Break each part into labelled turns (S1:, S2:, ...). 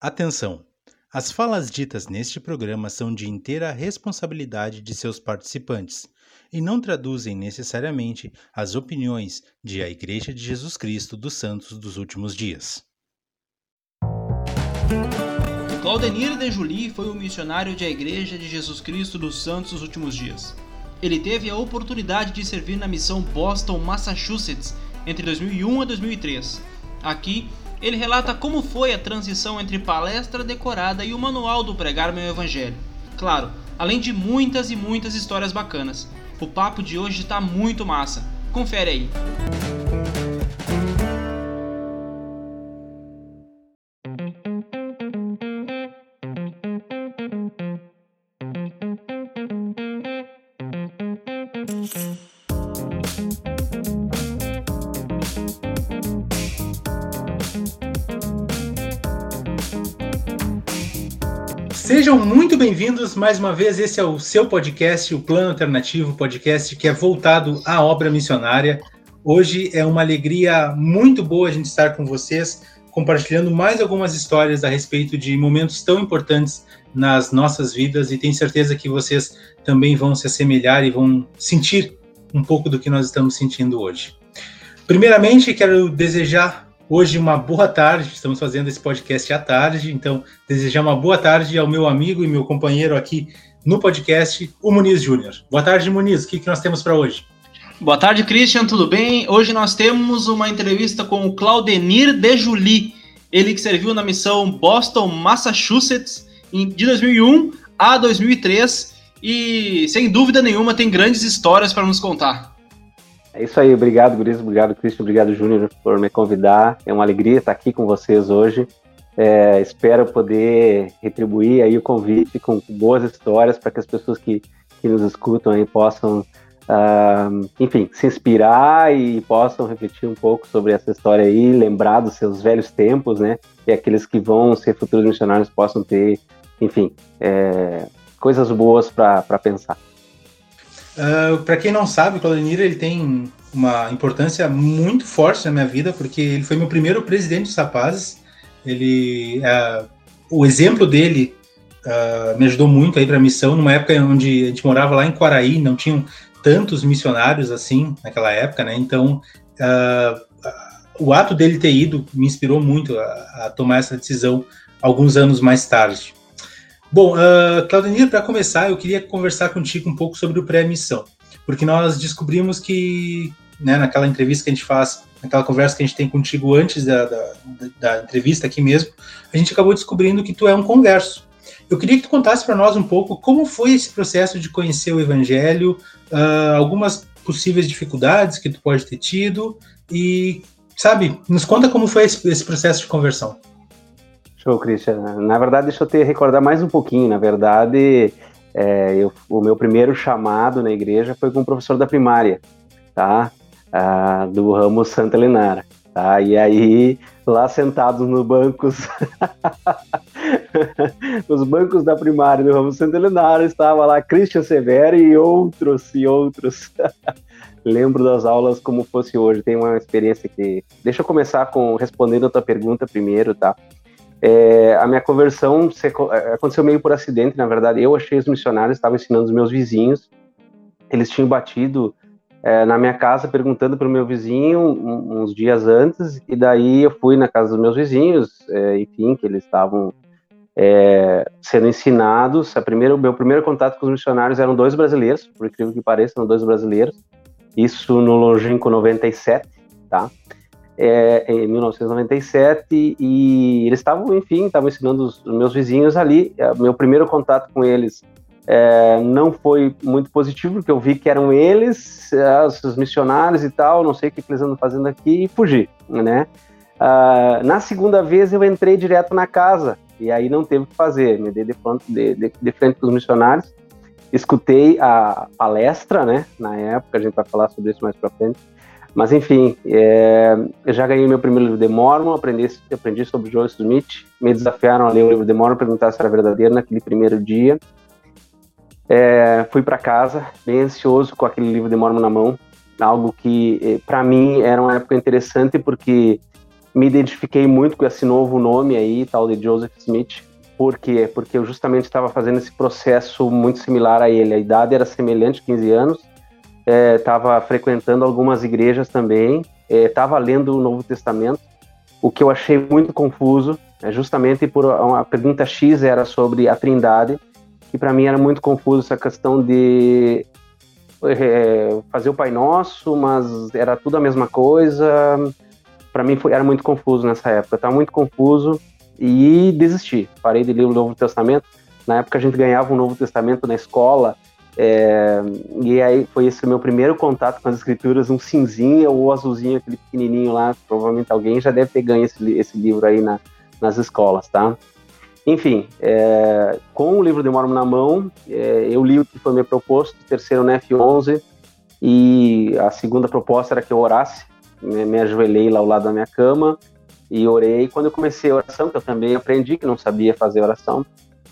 S1: Atenção! As falas ditas neste programa são de inteira responsabilidade de seus participantes e não traduzem necessariamente as opiniões de a Igreja de Jesus Cristo dos Santos dos Últimos Dias.
S2: Claudenir de Julie foi um missionário de a Igreja de Jesus Cristo dos Santos dos Últimos Dias. Ele teve a oportunidade de servir na missão Boston, Massachusetts, entre 2001 e 2003. Aqui, ele relata como foi a transição entre palestra decorada e o manual do Pregar Meu Evangelho. Claro, além de muitas e muitas histórias bacanas. O papo de hoje está muito massa. Confere aí.
S1: Muito bem-vindos mais uma vez. Esse é o seu podcast, o Plano Alternativo, podcast que é voltado à obra missionária. Hoje é uma alegria muito boa a gente estar com vocês, compartilhando mais algumas histórias a respeito de momentos tão importantes nas nossas vidas e tenho certeza que vocês também vão se assemelhar e vão sentir um pouco do que nós estamos sentindo hoje. Primeiramente, quero desejar Hoje, uma boa tarde, estamos fazendo esse podcast à tarde, então desejar uma boa tarde ao meu amigo e meu companheiro aqui no podcast, o Muniz Júnior. Boa tarde, Muniz, o que, que nós temos para hoje?
S2: Boa tarde, Christian, tudo bem? Hoje nós temos uma entrevista com o Claudenir de Julie, ele que serviu na missão Boston, Massachusetts, de 2001 a 2003, e sem dúvida nenhuma tem grandes histórias para nos contar.
S3: É isso aí, obrigado, Guriz, obrigado, Cristian, obrigado, Júnior, por me convidar. É uma alegria estar aqui com vocês hoje. É, espero poder retribuir aí o convite com boas histórias para que as pessoas que, que nos escutam aí possam, uh, enfim, se inspirar e possam refletir um pouco sobre essa história aí, lembrar dos seus velhos tempos, né? E aqueles que vão ser futuros missionários possam ter, enfim, é, coisas boas para pensar.
S1: Ah, para quem não sabe, o Claudemir ele tem uma importância muito forte na minha vida, porque ele foi meu primeiro presidente dos rapazes. Ele, uh, o exemplo dele uh, me ajudou muito aí para a missão, numa época onde a gente morava lá em Quaraí, não tinham tantos missionários assim naquela época, né? Então, o ato dele ter ido me inspirou muito a, a tomar essa decisão alguns anos mais tarde. Bom, uh, Claudemir, para começar, eu queria conversar contigo um pouco sobre o pré-missão, porque nós descobrimos que, né, naquela entrevista que a gente faz, naquela conversa que a gente tem contigo antes da, da, da entrevista aqui mesmo, a gente acabou descobrindo que tu é um converso. Eu queria que tu contasse para nós um pouco como foi esse processo de conhecer o Evangelho, uh, algumas possíveis dificuldades que tu pode ter tido e, sabe, nos conta como foi esse, esse processo de conversão.
S3: Show, Christian. Na verdade, deixa eu te recordar mais um pouquinho. Na verdade, é, eu, o meu primeiro chamado na igreja foi com o professor da primária, tá? Ah, do ramo Santa Lenara, tá? E aí, lá sentados nos bancos, nos bancos da primária do ramo Santa Lenara, estava lá Christian Severo e outros e outros. Lembro das aulas como fosse hoje. Tem uma experiência que. Deixa eu começar com respondendo a tua pergunta primeiro, tá? É, a minha conversão é, aconteceu meio por acidente, na verdade. Eu achei os missionários, estava ensinando os meus vizinhos. Eles tinham batido é, na minha casa perguntando para o meu vizinho um, uns dias antes, e daí eu fui na casa dos meus vizinhos, é, enfim, que eles estavam é, sendo ensinados. A primeira, meu primeiro contato com os missionários eram dois brasileiros, por incrível que pareça, eram dois brasileiros. Isso no longínquo 97, tá? É, em 1997 e eles estavam, enfim, estavam ensinando os, os, meus vizinhos ali. É, meu primeiro contato com eles é, não foi muito positivo, porque eu vi que eram eles, é, os missionários e tal, não sei o que, eles andam fazendo aqui, e fugi, né? Uh, na segunda vez eu entrei direto na casa, e aí não teve o que fazer, me dei de frente, de, de, de frente com os missionários, escutei a palestra, né, na época, a gente vai falar sobre isso mais pra frente, mas enfim, é, eu já ganhei meu primeiro livro de Mormon, aprendi, aprendi sobre Joseph Smith, me desafiaram a ler o livro de Mormon, perguntar se era verdadeiro naquele primeiro dia. É, fui para casa, bem ansioso com aquele livro de Mormon na mão, algo que eh, para mim era uma época interessante porque me identifiquei muito com esse novo nome aí, tal de Joseph Smith. Por quê? Porque eu justamente estava fazendo esse processo muito similar a ele. A idade era semelhante, 15 anos. Estava é, frequentando algumas igrejas também. Estava é, lendo o Novo Testamento. O que eu achei muito confuso, é justamente por uma pergunta X era sobre a Trindade, que para mim era muito confuso essa questão de é, fazer o Pai Nosso, mas era tudo a mesma coisa. Para mim foi, era muito confuso nessa época, estava muito confuso e desisti. Parei de ler o Novo Testamento. Na época a gente ganhava um Novo Testamento na escola, é, e aí foi esse meu primeiro contato com as escrituras, um cinzinho ou azulzinho, aquele pequenininho lá. Provavelmente alguém já deve ter ganho esse, esse livro aí na, nas escolas, tá? Enfim, é, com o livro de Mormon na mão, é, eu li o que foi me proposto, terceiro no F11, e a segunda proposta era que eu orasse, né, me ajoelhei lá ao lado da minha cama e orei. Quando eu comecei a oração, que eu também aprendi que não sabia fazer oração,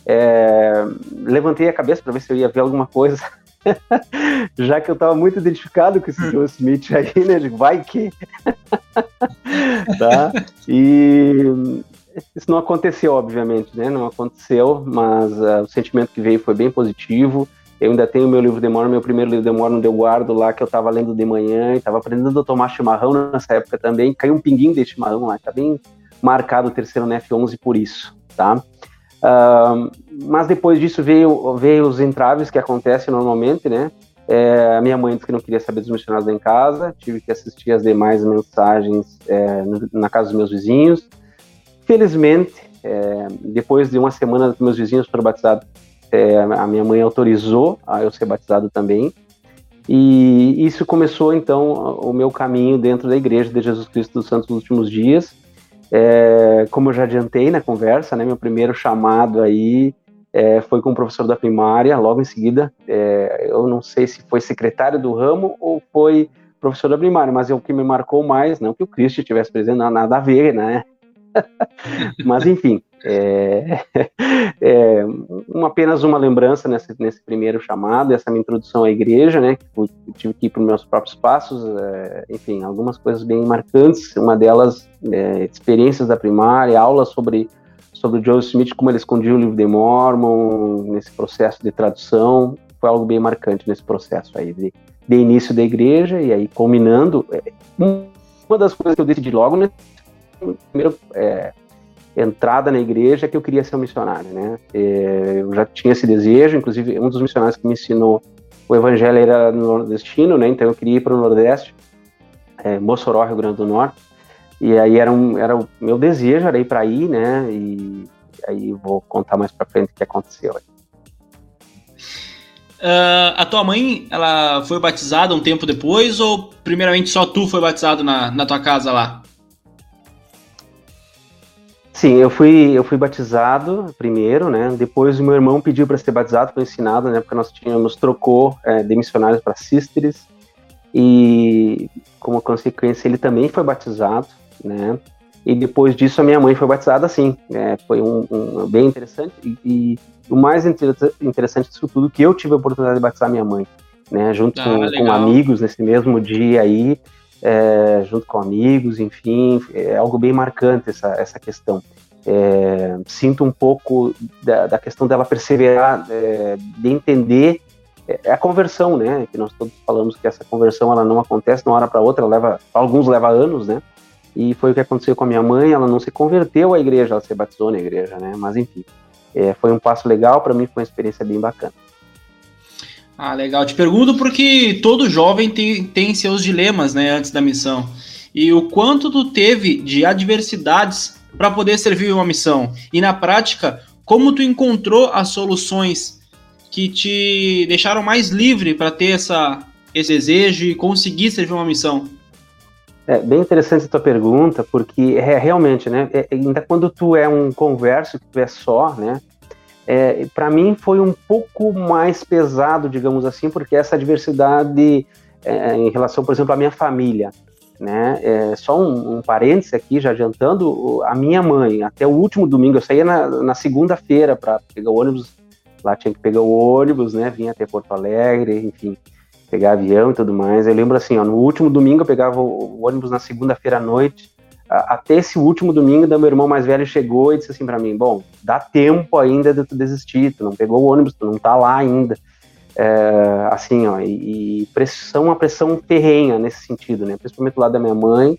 S3: é, levantei a cabeça para ver se eu ia ver alguma coisa, já que eu estava muito identificado com esse Joe Smith aí, né? De vai que. tá? E isso não aconteceu, obviamente, né? Não aconteceu, mas uh, o sentimento que veio foi bem positivo. Eu ainda tenho meu livro de Mormon, meu primeiro livro de Mormon eu guardo lá, que eu estava lendo de manhã, e estava aprendendo a tomar chimarrão nessa época também. Caiu um pinguinho de chimarrão lá, tá bem marcado o terceiro no F11 por isso, tá? Uh, mas depois disso veio, veio os entraves que acontecem normalmente, né? É, minha mãe disse que não queria saber dos missionários em casa, tive que assistir as demais mensagens é, na casa dos meus vizinhos. Felizmente, é, depois de uma semana que meus vizinhos foram batizados, é, a minha mãe autorizou a eu ser batizado também. E isso começou então o meu caminho dentro da Igreja de Jesus Cristo dos Santos dos Últimos Dias. É, como eu já adiantei na conversa, né, meu primeiro chamado aí é, foi com o professor da primária, logo em seguida. É, eu não sei se foi secretário do ramo ou foi professor da primária, mas é o que me marcou mais, não que o Cristo estivesse presente, nada a ver, né? Mas, enfim, é, é uma, apenas uma lembrança nesse, nesse primeiro chamado, essa minha introdução à igreja, né? Que eu tive que ir para os meus próprios passos, é, enfim, algumas coisas bem marcantes. Uma delas, é, experiências da primária, aulas sobre sobre o Joseph Smith, como ele escondia o livro de Mormon, nesse processo de tradução, foi algo bem marcante nesse processo aí de, de início da igreja e aí culminando. É, uma das coisas que eu decidi logo, né, primeira é, entrada na igreja que eu queria ser um missionário, né? Eu já tinha esse desejo, inclusive um dos missionários que me ensinou o evangelho era no nordestino, né? Então eu queria ir para o Nordeste, é, Mossoró, Rio Grande do Norte. E aí era, um, era o meu desejo, era ir para aí, né? E aí vou contar mais para frente o que aconteceu.
S2: Uh, a tua mãe, ela foi batizada um tempo depois ou primeiramente só tu foi batizado na, na tua casa lá?
S3: Sim, eu fui, eu fui batizado primeiro, né? Depois o meu irmão pediu para ser batizado, foi ensinado, né? Porque nós tínhamos trocou é, de missionários para sisters e como consequência ele também foi batizado, né? E depois disso a minha mãe foi batizada, sim. É, foi um, um, bem interessante e, e o mais interessante disso tudo que eu tive a oportunidade de batizar minha mãe, né? Junto ah, com, com, amigos nesse mesmo dia aí é, junto com amigos, enfim, é algo bem marcante essa, essa questão. É, sinto um pouco da, da questão dela perseverar, é, de entender é, a conversão, né? Que nós todos falamos que essa conversão ela não acontece de uma hora para outra, leva, alguns leva anos, né? E foi o que aconteceu com a minha mãe, ela não se converteu à igreja, ela se batizou na igreja, né? Mas enfim, é, foi um passo legal, para mim foi uma experiência bem bacana.
S2: Ah, legal. Te pergunto porque todo jovem tem, tem seus dilemas, né, antes da missão. E o quanto tu teve de adversidades para poder servir uma missão? E na prática, como tu encontrou as soluções que te deixaram mais livre para ter essa, esse desejo e conseguir servir uma missão?
S3: É bem interessante a tua pergunta, porque é, realmente, né, é, ainda quando tu é um converso, que tu é só, né, é, para mim foi um pouco mais pesado, digamos assim, porque essa diversidade é, em relação, por exemplo, à minha família, né? É, só um, um parêntese aqui, já adiantando, a minha mãe, até o último domingo, eu saía na, na segunda-feira para pegar o ônibus, lá tinha que pegar o ônibus, né? Vinha até Porto Alegre, enfim, pegar avião e tudo mais. Eu lembro assim, ó, no último domingo eu pegava o, o ônibus na segunda-feira à noite, até esse último domingo, meu irmão mais velho chegou e disse assim para mim: Bom, dá tempo ainda de tu desistir, tu não pegou o ônibus, tu não tá lá ainda. É, assim, ó, e, e, pressão, uma pressão ferrenha nesse sentido, né? Principalmente do lado da minha mãe,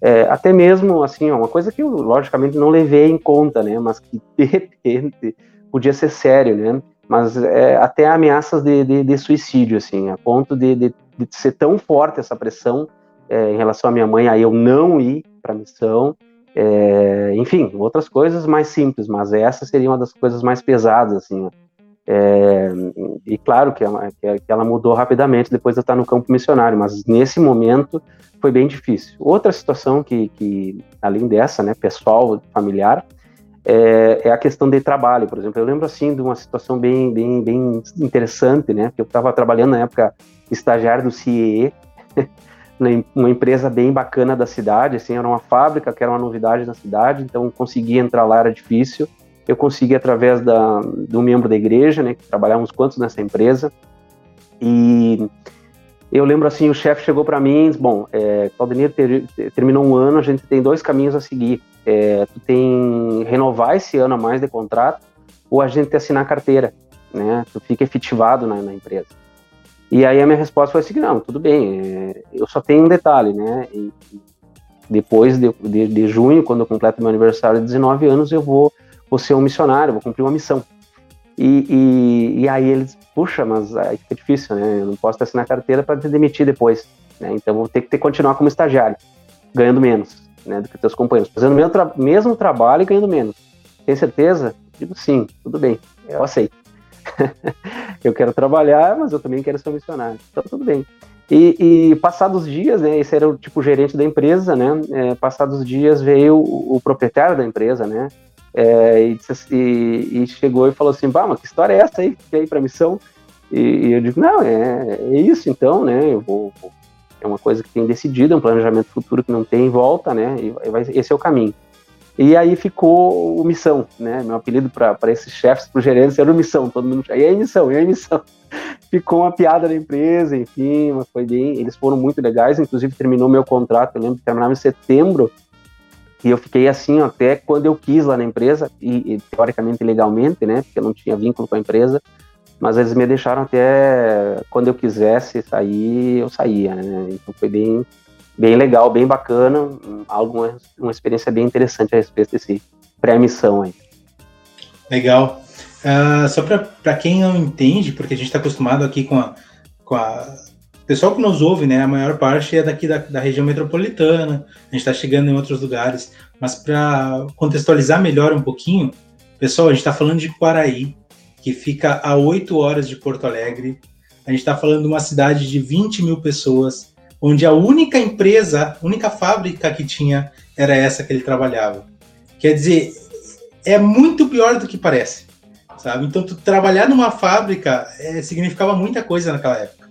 S3: é, até mesmo, assim, ó, uma coisa que eu, logicamente, não levei em conta, né? Mas que, de repente, podia ser sério, né? Mas é, até ameaças de, de, de, suicídio, assim, a ponto de, de, ser tão forte essa pressão é, em relação à minha mãe, a eu não ir para missão, é, enfim, outras coisas mais simples, mas essa seria uma das coisas mais pesadas, assim. É, e claro que ela, que ela, mudou rapidamente depois de estar no campo missionário, mas nesse momento foi bem difícil. Outra situação que, que além dessa, né, pessoal, familiar, é, é, a questão de trabalho, por exemplo. Eu lembro assim de uma situação bem, bem, bem interessante, né? Que eu estava trabalhando na época estagiário do CIE, uma empresa bem bacana da cidade, assim, era uma fábrica que era uma novidade na cidade, então conseguir entrar lá era difícil. Eu consegui através da, do membro da igreja, né, que trabalhávamos quantos nessa empresa, e eu lembro assim, o chefe chegou para mim, bom, é, Claudinei ter, terminou um ano, a gente tem dois caminhos a seguir. É, tu tem renovar esse ano a mais de contrato, ou a gente assinar carteira, né? Tu fica efetivado na, na empresa. E aí a minha resposta foi assim, não, tudo bem, é, eu só tenho um detalhe, né? E depois de, de, de, junho, quando eu completo meu aniversário de 19 anos, eu vou, vou ser um missionário, vou cumprir uma missão. E, e, e aí eles, puxa, mas aí fica difícil, né? Eu não posso assinar carteira para te demitir depois, né? Então vou ter que ter, continuar como estagiário, ganhando menos, né? Do que teus companheiros, fazendo o mesmo, tra mesmo trabalho e ganhando menos. Tem certeza? Digo sim, tudo bem, eu aceito. eu quero trabalhar, mas eu também quero ser missionário. Então, tudo bem. E, e passados dias, né, esse era o tipo gerente da empresa, né, é, passados dias veio o, o, proprietário da empresa, né, é, e, e, e, chegou e falou assim, bah, mas que história é essa aí, que aí para missão? E, eu digo, não, é, é isso então, né, eu vou, é uma coisa que tem decidido, é um planejamento futuro que não tem volta, né, e vai, esse é o caminho. E aí ficou o Missão, né? Meu apelido para esses chefes, para os gerentes, era o Missão. Todo mundo. E aí, Missão, e aí, Missão. ficou uma piada na empresa, enfim, mas foi bem. Eles foram muito legais, inclusive terminou meu contrato. Eu lembro que terminava em setembro. E eu fiquei assim até quando eu quis lá na empresa, e, e teoricamente legalmente, né? Porque eu não tinha vínculo com a empresa. Mas eles me deixaram até quando eu quisesse sair, eu saía, né? Então foi bem, bem legal, bem bacana, algo, uma experiência bem interessante a respeito desse pré-missão aí.
S1: Legal. Uh, só para quem não entende, porque a gente está acostumado aqui com a, com a o pessoal que nos ouve, né, a maior parte é daqui da, da região metropolitana, a gente está chegando em outros lugares, mas para contextualizar melhor um pouquinho, pessoal, a gente está falando de Quaraí, que fica a 8 horas de Porto Alegre, a gente está falando de uma cidade de 20 mil pessoas, onde a única empresa, única fábrica que tinha era essa que ele trabalhava. Quer dizer, é muito pior do que parece, sabe? Então, trabalhar numa fábrica é, significava muita coisa naquela época.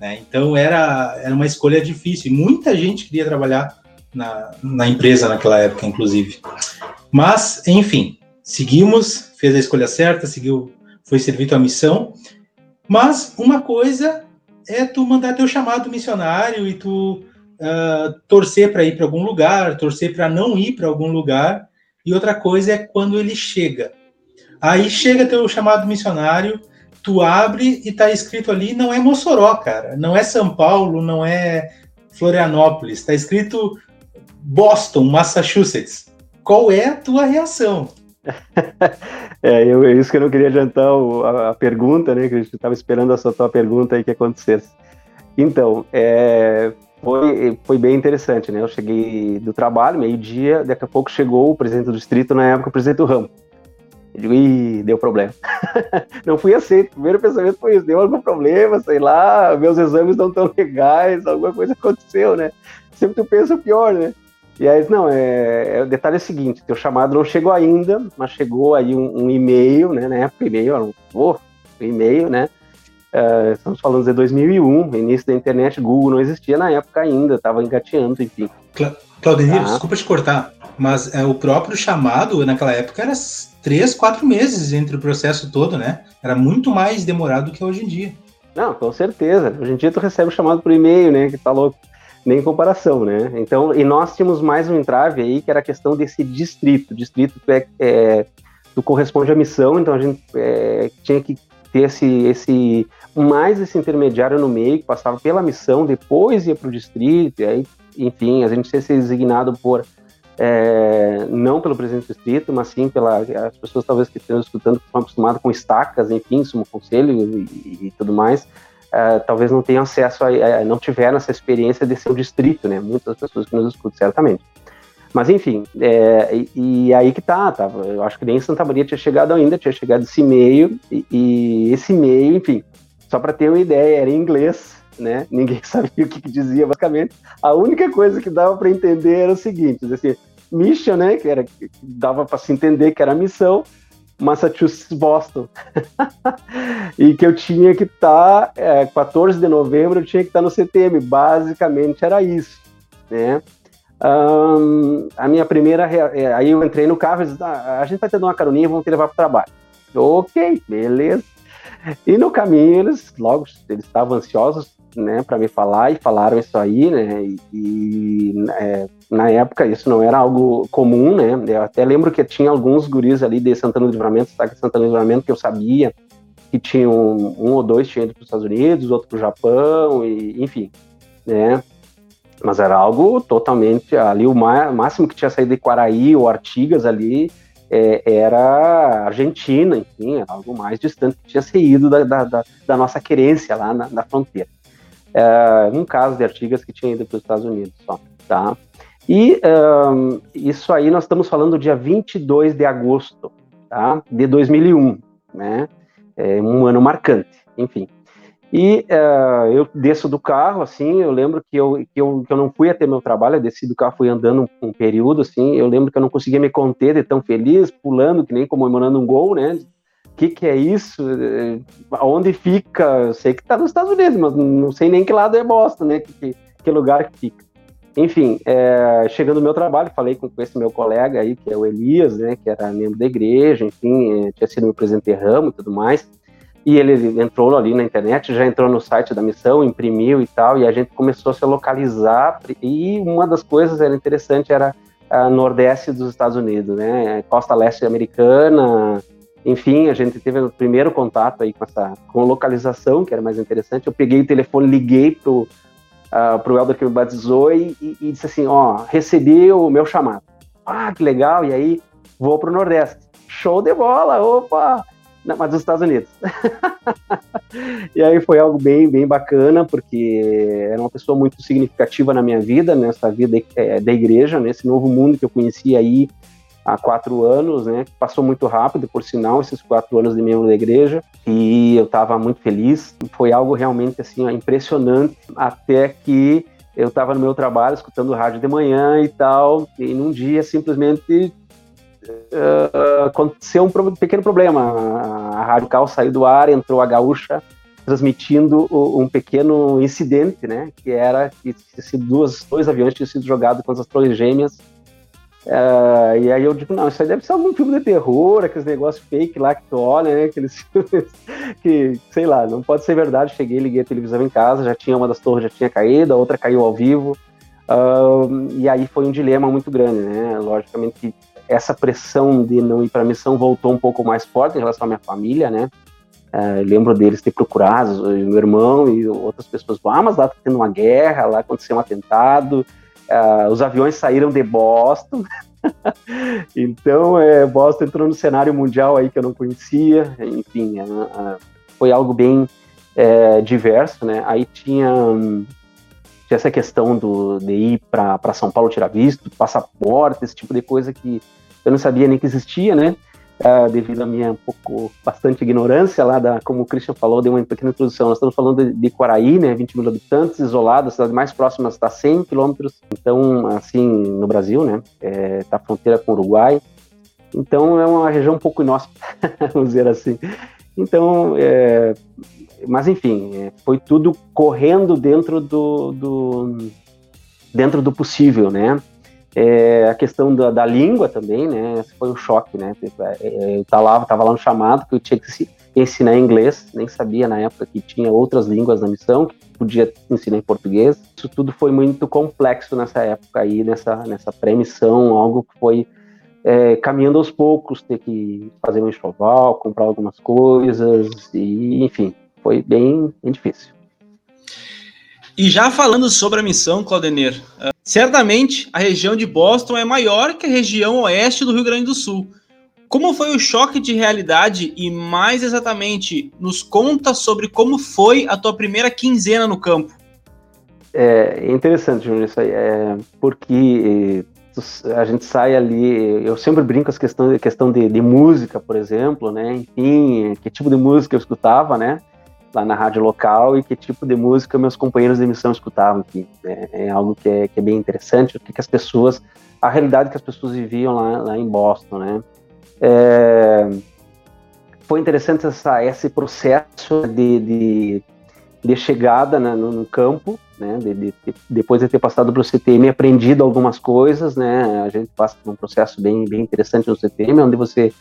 S1: Né? Então, era, era uma escolha difícil. Muita gente queria trabalhar na, na empresa naquela época, inclusive. Mas, enfim, seguimos, fez a escolha certa, seguiu, foi servido a missão. Mas uma coisa é tu mandar teu chamado missionário e tu uh, torcer para ir para algum lugar, torcer para não ir para algum lugar. E outra coisa é quando ele chega. Aí chega teu chamado missionário, tu abre e tá escrito ali, não é Mossoró, cara, não é São Paulo, não é Florianópolis, tá escrito Boston, Massachusetts. Qual é a tua reação?
S3: É, eu, é isso que eu não queria adiantar o, a, a, pergunta, né? Que a gente estava esperando essa tua pergunta aí que acontecesse. Então, é, foi, foi bem interessante, né? Eu cheguei do trabalho, meio-dia, daqui a pouco chegou o presidente do distrito, na época, o presidente do ramo. Eu digo, ih, deu problema. não fui aceito. O primeiro pensamento foi isso: deu algum problema, sei lá, meus exames não estão legais, alguma coisa aconteceu, né? Sempre tu pensa o pior, né? E aí, não, é, é, o detalhe é o seguinte, teu chamado não chegou ainda, mas chegou aí um, um e-mail, né, na época e-mail, era um, oh, um e-mail, né, uh, estamos falando de 2001, início da internet, Google não existia na época ainda, estava engateando, enfim.
S1: Cla Claudemir, ah. desculpa te cortar, mas é, o próprio chamado naquela época era três, quatro meses entre o processo todo, né, era muito mais demorado do que hoje em dia.
S3: Não, com certeza, hoje em dia tu recebe o chamado por e-mail, né, que tá louco. Nem comparação, né? Então, e nós tínhamos mais um entrave aí, que era a questão desse distrito. Distrito é, é tu corresponde à missão, então a gente é, tinha que ter esse, esse mais esse intermediário no meio, que passava pela missão, depois ia para o distrito, e aí, enfim, a gente ia ser designado por é, não pelo presidente do distrito, mas sim pela as pessoas talvez que estão escutando que estão acostumadas com estacas, enfim, sumo conselho e, e tudo mais, é, talvez não tenham acesso a, é, não tiveram essa experiência de ser o distrito, né? Muitas pessoas que nos escutam certamente. Mas enfim, é, e, e, aí que tá, tava, eu acho que nem Santa Maria tinha chegado ainda, tinha chegado esse e-mail, e, e esse e-mail, enfim, só para ter uma ideia, era em inglês, né? Ninguém sabia o que, que dizia, basicamente. A única coisa que dava para entender era o seguinte, assim, mission, né? Que era dava para se entender que era missão, Massachusetts, Boston. e que eu tinha que estar, tá, é, 14 de novembro, eu tinha que estar tá no CTM. Basicamente era isso, né? Um, a minha primeira. É, aí eu entrei no carro e disse: ah, a gente vai ter uma caroninha, vamos te levar para o trabalho. Ok, beleza. E no caminho eles logo eles estavam ansiosos, né, para me falar e falaram isso aí, né? E, é, na época isso não era algo comum, né? Eu até lembro que tinha alguns guris ali de Santana do Livramento, sabe, Santana do Livramento que eu sabia que tinham um, um ou dois tinham ido para os Estados Unidos, outro para o Japão e enfim, né? Mas era algo totalmente ali o máximo que tinha saído de Quaraí ou Artigas ali é, era Argentina, enfim, era algo mais distante que tinha saído da, da, da nossa querência lá na, na fronteira. É, um caso de Artigas que tinha ido para os Estados Unidos só, tá? E um, isso aí nós estamos falando do dia 22 de agosto, tá? De 2001, né? É um ano marcante, enfim. E uh, eu desço do carro, assim, eu lembro que eu, que eu, que eu não fui até meu trabalho, eu desci do carro, fui andando um, um, período, assim, eu lembro que eu não conseguia me conter de tão feliz, pulando, que nem comemorando um gol, né? Que, que é isso? Onde fica? Eu sei que está nos Estados Unidos, mas não sei nem que lado é Boston, né? Que, que, lugar que fica. Enfim, é, chegando no meu trabalho, falei com, com, esse meu colega aí, que é o Elias, né? Que era membro da igreja, enfim, é, tinha sido meu presidente de ramo e tudo mais. E ele entrou ali na internet, já entrou no site da missão, imprimiu e tal, e a gente começou a se localizar. E uma das coisas era interessante era a nordeste dos Estados Unidos, né? Costa leste americana. Enfim, a gente teve o primeiro contato aí com essa com localização, que era mais interessante. Eu peguei o telefone, liguei pro uh, pro Elder que me batizou e, e, disse assim, ó, recebi o meu chamado. Ah, que legal! E aí vou pro Nordeste. Show de bola! Opa! Não, mas dos Estados Unidos. e aí foi algo bem, bem bacana, porque era uma pessoa muito significativa na minha vida, nessa vida é, da igreja, nesse novo mundo que eu conheci aí há quatro anos, né? Passou muito rápido, por sinal, esses quatro anos de membro da igreja, e eu estava muito feliz. Foi algo realmente assim impressionante, até que eu estava no meu trabalho escutando rádio de manhã e tal, e num dia simplesmente uh, aconteceu um pequeno problema. A Rádio Cal saiu do ar, entrou a Gaúcha transmitindo um pequeno incidente, né? Que era que duas, dois aviões tinham sido jogados com as torres gêmeas. Uh, e aí eu digo, não, isso aí deve ser algum filme de terror, aqueles negócios fake lá que tu olha, né? Aqueles filmes que, sei lá, não pode ser verdade. Cheguei, liguei a televisão em casa, já tinha uma das torres já tinha caído, a outra caiu ao vivo. Uh, e aí foi um dilema muito grande, né? Logicamente essa pressão de não ir para a missão voltou um pouco mais forte em relação à minha família, né? Uh, lembro deles ter procurado, meu irmão e outras pessoas. Ah, mas lá está tendo uma guerra, lá aconteceu um atentado, uh, os aviões saíram de Boston. então, é, Boston entrou no cenário mundial aí que eu não conhecia. Enfim, uh, foi algo bem é, diverso, né? Aí tinha, tinha essa questão do, de ir para São Paulo tirar visto, passaporte, esse tipo de coisa que eu não sabia nem que existia, né? Uh, devido à minha um pouco bastante ignorância lá da, como o Christian falou, deu uma pequena introdução. Nós estamos falando de, de Quaraí, né, 20 mil habitantes, isolada, a cidade mais próxima está a 100 quilômetros, então, assim, no Brasil, né, é, tá fronteira com o Uruguai, então é uma região um pouco inóspita, vamos dizer assim. Então, é, mas enfim, é, foi tudo correndo dentro do, do, dentro do possível, né? É, a questão da, da, língua também, né? Foi um choque, né? É, eu estava tava lá no chamado que eu tinha que se ensinar inglês, nem sabia na época que tinha outras línguas na missão, que podia ensinar em português. Isso tudo foi muito complexo nessa época aí, nessa, nessa pré-missão, algo que foi é, caminhando aos poucos, ter que fazer um enxoval, comprar algumas coisas, e enfim, foi bem, bem difícil.
S2: E já falando sobre a missão, Claudenir, uh, certamente a região de Boston é maior que a região oeste do Rio Grande do Sul. Como foi o choque de realidade e, mais exatamente, nos conta sobre como foi a tua primeira quinzena no campo?
S3: É interessante, Júnior, isso aí, é porque a gente sai ali, eu sempre brinco com a questão, questão de, de música, por exemplo, né, enfim, que tipo de música eu escutava, né, lá na rádio local e que tipo de música meus companheiros de emissão escutavam aqui. Né? É algo que é, que é bem interessante, o que, que, as pessoas, a realidade que as pessoas viviam lá, lá em Boston, né? É, foi interessante essa, esse processo de, de, de chegada né, no, no, campo, né? De, de, depois de ter passado para o CTM, aprendido algumas coisas, né? A gente passa por um processo bem, bem interessante no CTM, onde você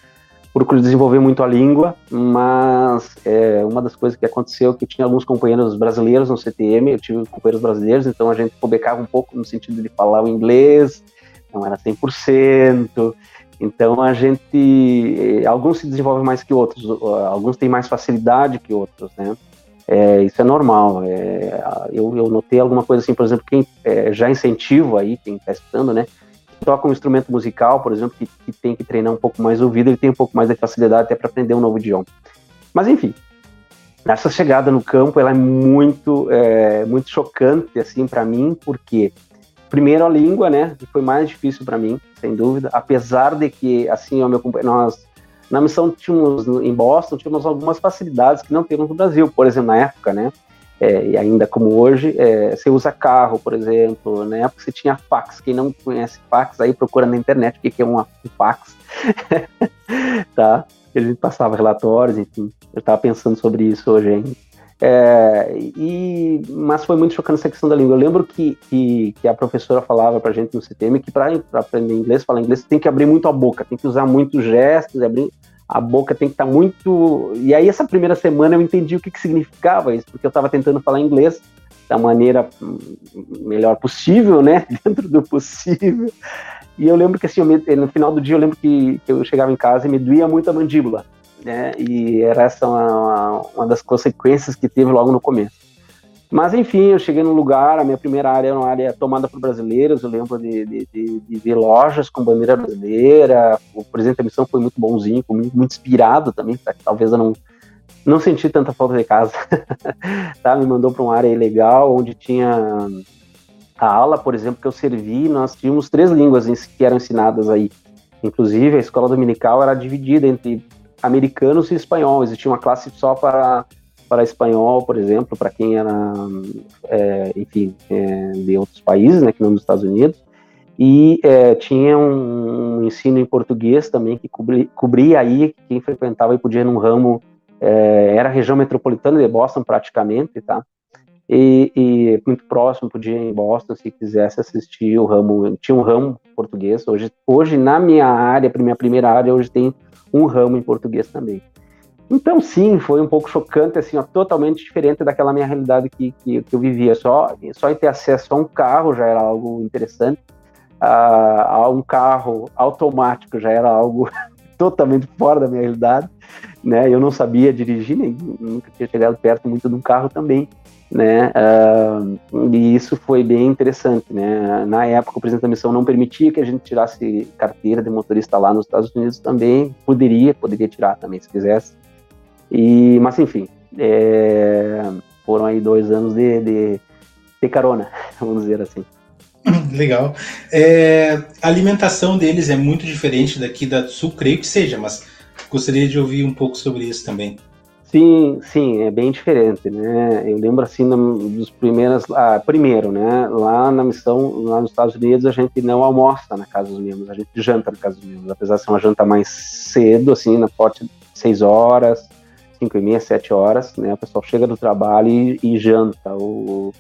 S3: procuro desenvolver muito a língua, mas é, uma das coisas que aconteceu é que tinha alguns companheiros brasileiros no CTM, eu tive companheiros brasileiros, então a gente pobecava um pouco no sentido de falar o inglês, não era 100%, então a gente, é, alguns se desenvolvem mais que outros, alguns têm mais facilidade que outros, né? É, isso é normal. É, eu, eu, notei alguma coisa assim, por exemplo, quem é, já incentivo aí, quem está escutando, né? Toca um instrumento musical, por exemplo, que, que tem que treinar um pouco mais o ouvido, ele tem um pouco mais de facilidade até para aprender um novo idioma. Mas enfim, essa chegada no campo ela é muito é, muito chocante assim para mim, porque primeiro a língua, né, que foi mais difícil para mim, sem dúvida, apesar de que assim, o meu nós na missão tínhamos em Boston tínhamos algumas facilidades que não temos no Brasil, por exemplo, na época, né? É, e ainda como hoje, é, você usa carro, por exemplo, na época você tinha fax, quem não conhece fax, aí procura na internet o que, é um fax, tá? Gente passava relatórios, enfim, eu estava pensando sobre isso hoje ainda. É, e, mas foi muito chocante essa questão da língua. Eu lembro que, que, que a professora falava para a gente no CTM que para aprender inglês, falar inglês, tem que abrir muito a boca, tem que usar muitos gestos, abrir, a boca tem que estar tá muito. E aí, essa primeira semana eu entendi o que, que significava isso, porque eu estava tentando falar inglês da maneira hum, melhor possível, né? Dentro do possível. E eu lembro que, assim, no final do dia, eu lembro que eu chegava em casa e me doía muito a mandíbula, né? E era essa uma, uma das consequências que teve logo no começo. Mas enfim, eu cheguei num lugar, a minha primeira área era uma área tomada por brasileiros, eu lembro de, de, de, de ver lojas com bandeira brasileira, o presidente da missão foi muito bonzinho, muito, muito inspirado também, talvez eu não, não senti tanta falta de casa, tá? me mandou para uma área legal, onde tinha a aula, por exemplo, que eu servi, nós tínhamos três línguas que eram ensinadas aí, inclusive a escola dominical era dividida entre americanos e espanhol, existia uma classe só para para espanhol, por exemplo, para quem era, é, enfim, é, de outros países, né, que não dos Estados Unidos, e é, tinha um, um, ensino em português também que cobri, cobria aí quem frequentava e podia ir num ramo, é, era a região metropolitana de Boston praticamente, tá? E, e, muito próximo, podia ir em Boston se quisesse assistir o ramo, tinha um ramo português, hoje, hoje na minha área, minha primeira área, hoje tem um ramo em português também. Então, sim, foi um pouco chocante, assim, ó, totalmente diferente daquela minha realidade que, que, que, eu vivia. Só, só em ter acesso a um carro já era algo interessante, a, a um carro automático já era algo totalmente fora da minha realidade, né? Eu não sabia dirigir, nem nunca tinha chegado perto muito de um carro também, né? Uh, e isso foi bem interessante, né? Na época, o presidente da missão não permitia que a gente tirasse carteira de motorista lá nos Estados Unidos também. Poderia, poderia tirar também se quisesse. E, mas enfim, é, foram aí dois anos de, de, de, carona, vamos dizer assim.
S1: Legal. É, a alimentação deles é muito diferente daqui da Sul, creio que seja, mas gostaria de ouvir um pouco sobre isso também.
S3: Sim, sim, é bem diferente, né? Eu lembro assim dos primeiros, ah, primeiro, né? Lá na missão, lá nos Estados Unidos, a gente não almoça na casa dos membros, a gente janta na casa dos membros, apesar de ser uma janta mais cedo, assim, na porte seis horas, 5 e meia, 7 horas, né? O pessoal chega do trabalho e, e janta. O,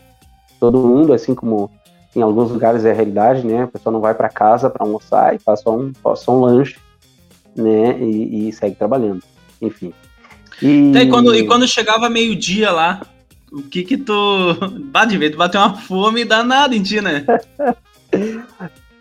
S3: todo mundo, assim como em alguns lugares é a realidade, né? A pessoa não vai para casa para almoçar e faz só um, só um lanche, né? E, e segue trabalhando. Enfim.
S2: E... e, quando, e quando chegava meio-dia lá, o que que tu. Bate, de tu bateu uma fome danada em ti, né?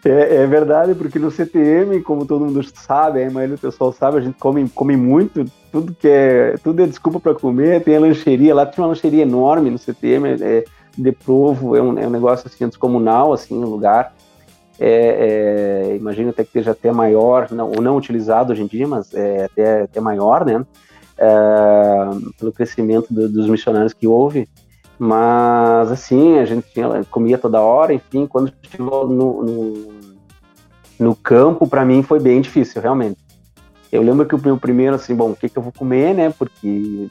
S3: É, é, verdade, porque no CTM, como todo mundo sabe, a maioria do pessoal sabe, a gente come, come muito, tudo que é, tudo é desculpa para comer, tem a lancheria, lá tinha uma lancheria enorme no CTM, é, de provo, é um, é um negócio assim, descomunal, assim, no lugar, é, é, imagino até que esteja até maior, não, ou não utilizado hoje em dia, mas é até, até maior, né, é, pelo crescimento do, dos missionários que houve, mas, assim, a gente tinha, comia toda hora, enfim, quando chegou no, no, no campo, para mim foi bem difícil, realmente. Eu lembro que o meu primeiro, assim, bom, o que, que eu vou comer, né? Porque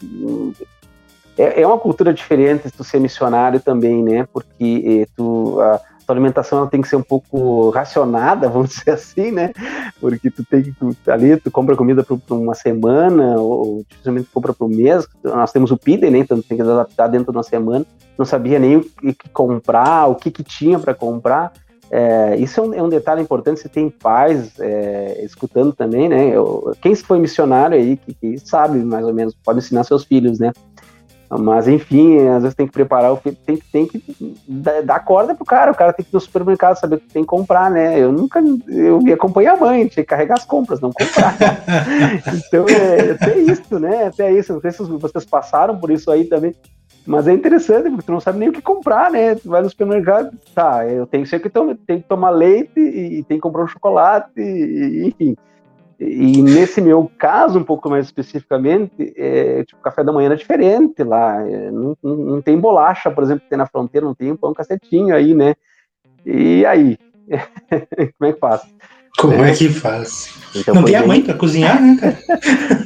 S3: é, é uma cultura diferente tu ser missionário também, né? Porque eh, tu, a, tua alimentação ela tem que ser um pouco racionada, vamos dizer assim, né? Porque tu tem que tu, ali tu compra comida para uma semana ou dificilmente compra para o mês. Nós temos o PIDE, né? Então tem que adaptar dentro de uma semana. Não sabia nem o que comprar, o que, que tinha para comprar. É, isso é um, é um, detalhe importante. Você tem pais é, escutando também, né? Eu, quem foi missionário aí que, que sabe mais ou menos pode ensinar seus filhos, né? Mas, enfim, às vezes tem que preparar o filho, tem, tem que dar corda pro cara. O cara tem que ir no supermercado saber o que tem que comprar, né? Eu nunca. Eu ia acompanhar a mãe, tinha que carregar as compras, não comprar. então, é até isso, né? Até isso. Não sei se vocês passaram por isso aí também. Mas é interessante, porque tu não sabe nem o que comprar, né? Tu vai no supermercado, tá, eu tenho que, tenho que tomar leite e tem que comprar um chocolate, e, enfim. E nesse meu caso, um pouco mais especificamente, é, tipo, café da manhã era diferente lá. É, não, não, não, tem bolacha, por exemplo, que tem na fronteira, não tem um pão cacetinho aí, né? E aí? Como é que faz?
S1: Como é, é que faz? Então, não tem a mãe para cozinhar, né, cara?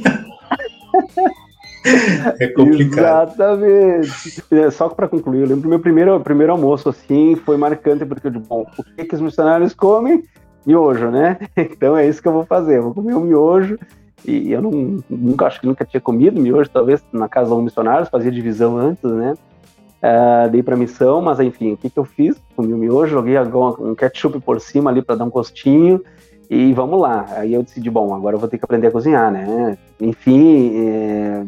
S1: é complicado.
S3: Exatamente. É, só para concluir, eu lembro que meu primeiro, primeiro almoço assim foi marcante, porque eu digo, bom, o que, que os missionários comem? miojo, né? Então é isso que eu vou fazer. Eu vou comer um miojo. E eu não, nunca acho que nunca tinha comido miojo, talvez na casa dos missionários, fazia divisão antes, né? Uh, dei para missão, mas enfim, o que, que eu fiz? Comi o miojo, joguei um ketchup por cima ali para dar um gostinho e vamos lá. Aí eu decidi, bom, agora eu vou ter que aprender a cozinhar, né? Enfim, é,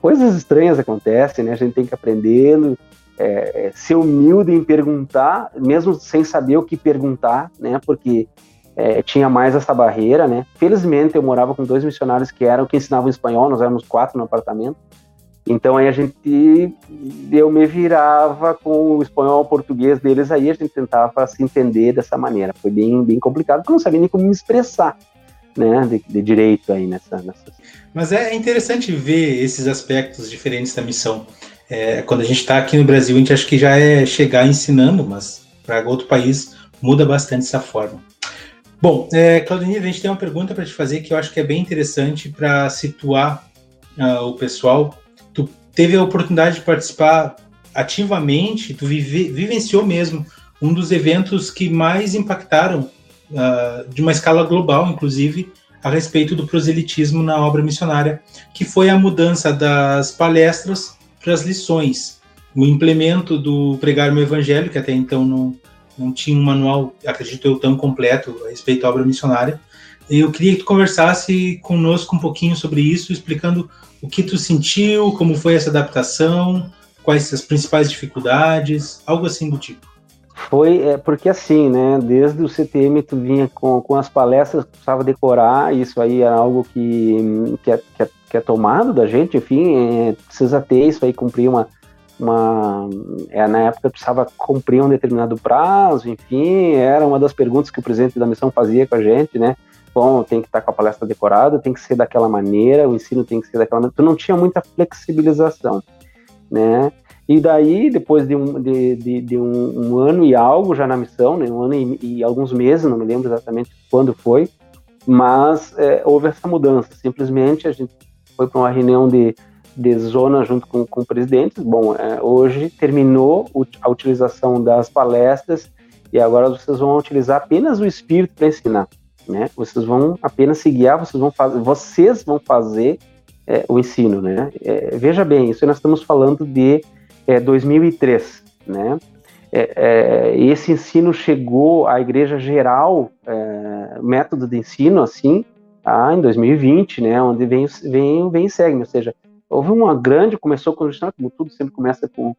S3: coisas estranhas acontecem, né? A gente tem que aprendendo, é, é, ser humilde em perguntar, mesmo sem saber o que perguntar, né? Porque é, tinha mais essa barreira, né? Felizmente eu morava com dois missionários que eram que ensinavam espanhol, nós éramos quatro no apartamento. Então aí a gente eu me virava com o espanhol o português deles aí a gente tentava se entender dessa maneira. Foi bem bem complicado porque eu não sabia nem como me expressar, né, de, de direito aí nessa, nessa.
S1: Mas é interessante ver esses aspectos diferentes da missão. É, quando a gente está aqui no Brasil, a gente acha que já é chegar ensinando, mas para outro país muda bastante essa forma. Bom, é, a gente tem uma pergunta para te fazer que eu acho que é bem interessante para situar uh, o pessoal. Tu teve a oportunidade de participar ativamente, tu vive, vivenciou mesmo um dos eventos que mais impactaram, uh, de uma escala global, inclusive, a respeito do proselitismo na obra missionária, que foi a mudança das palestras para as lições, o implemento do pregar o evangelho, que até então não, não tinha um manual, acredito eu, tão completo a respeito da obra missionária. Eu queria que tu conversasse conosco um pouquinho sobre isso, explicando o que tu sentiu, como foi essa adaptação, quais as principais dificuldades, algo assim do tipo.
S3: Foi é, porque assim, né? Desde o CTM tu vinha com, com as palestras, precisava decorar, isso aí era algo que, que, é, que, é, que é tomado da gente, enfim, é, precisa ter isso aí, cumprir uma, uma é, na época precisava cumprir um determinado prazo, enfim, era uma das perguntas que o presidente da missão fazia com a gente, né? Bom, tem que estar com a palestra decorada, tem que ser daquela maneira, o ensino tem que ser daquela maneira. Tu não tinha muita flexibilização, né? E daí, depois de um, de, de, de um, um, ano e algo já na missão, né? Um ano e, e alguns meses, não me lembro exatamente quando foi, mas é, houve essa mudança. Simplesmente a gente foi para uma reunião de de zona junto com, com o presidente. Bom, é, hoje terminou a utilização das palestras e agora vocês vão utilizar apenas o espírito para ensinar, né? Vocês vão apenas se guiar, vocês vão fazer, vocês vão fazer é, o ensino, né? É, veja bem, isso nós estamos falando de 2003, é, né? é, é, esse ensino chegou à igreja geral, é, método de ensino, assim, ah, em 2020, né, onde vem, vem, vem e segue, ou seja, houve uma grande, começou com o como tudo sempre começa com,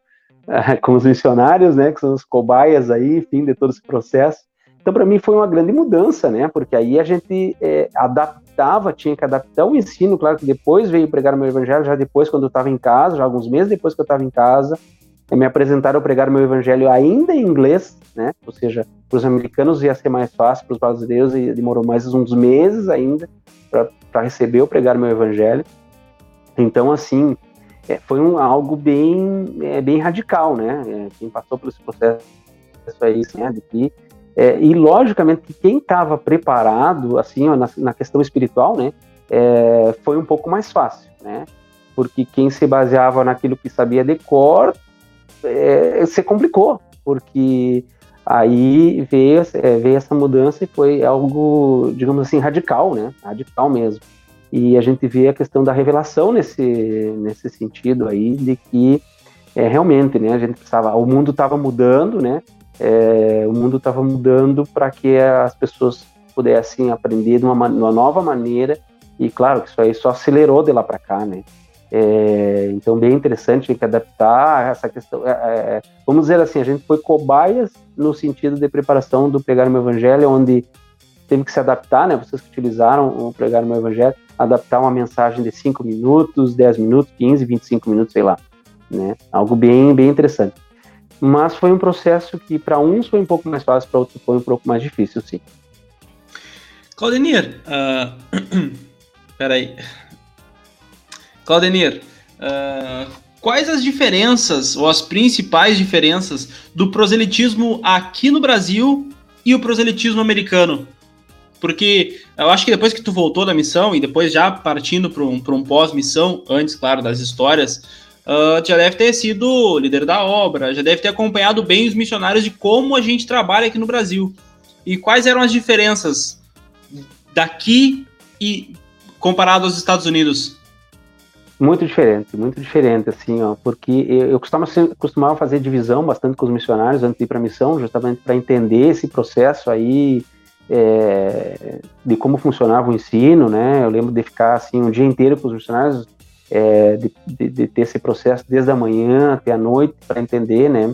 S3: com os missionários, né, que são os cobaias aí, enfim, de todo esse processo, então, para mim, foi uma grande mudança, né? Porque aí a gente é, tinha que adaptar o ensino. Claro que depois veio pregar o meu evangelho, já depois, quando eu estava em casa, já alguns meses depois que eu estava em casa, me apresentaram pregar o meu evangelho ainda em inglês, né? Ou seja, para os americanos ia ser mais fácil, para os brasileiros e demorou mais uns meses ainda para receber o pregar o meu evangelho. Então, assim, é, foi um, algo bem, é, bem radical, né? É, quem passou por esse processo aí, né, de que é, e logicamente que quem estava preparado, assim, ó, na, na, questão espiritual, né, é, foi um pouco mais fácil, né? Porque quem se baseava naquilo que sabia de cor, é, se complicou, porque aí veio, é, veio essa mudança e foi algo, digamos assim, radical, né? Radical mesmo. E a gente vê a questão da revelação nesse, nesse sentido aí, de que é, realmente, né, a gente precisava, o mundo estava mudando, né? É, o mundo estava mudando para que as pessoas pudessem aprender de uma, uma, nova maneira e claro que isso aí só acelerou de lá para cá, né? É, então bem interessante, tem que adaptar essa questão. É, é, vamos dizer assim, a gente foi cobaias no sentido de preparação do pregar o meu evangelho, onde teve que se adaptar, né? Vocês que utilizaram o pregar o meu evangelho, adaptar uma mensagem de 5 minutos, 10 minutos, 15, 25 minutos, sei lá, né? Algo bem bem interessante. Mas foi um processo que para uns foi um pouco mais fácil, para outros foi um pouco mais difícil, sim.
S2: Claudenir, uh... peraí. Claudenir, uh... quais as diferenças, ou as principais diferenças, do proselitismo aqui no Brasil e o proselitismo americano? Porque eu acho que depois que tu voltou da missão e depois já partindo para um, um pós-missão, antes, claro, das histórias, uh, já deve ter sido líder da obra, já deve ter acompanhado bem os missionários de como a gente trabalha aqui no Brasil. E quais eram as diferenças daqui e comparado aos Estados Unidos?
S3: Muito diferente, muito diferente, assim, ó, porque eu costumava, costumava fazer divisão bastante com os missionários antes de ir para a missão, justamente para entender esse processo aí é, de como funcionava o ensino, né? Eu lembro de ficar assim um dia inteiro com os missionários é, de, de, de, ter esse processo desde a manhã até a noite para entender, né,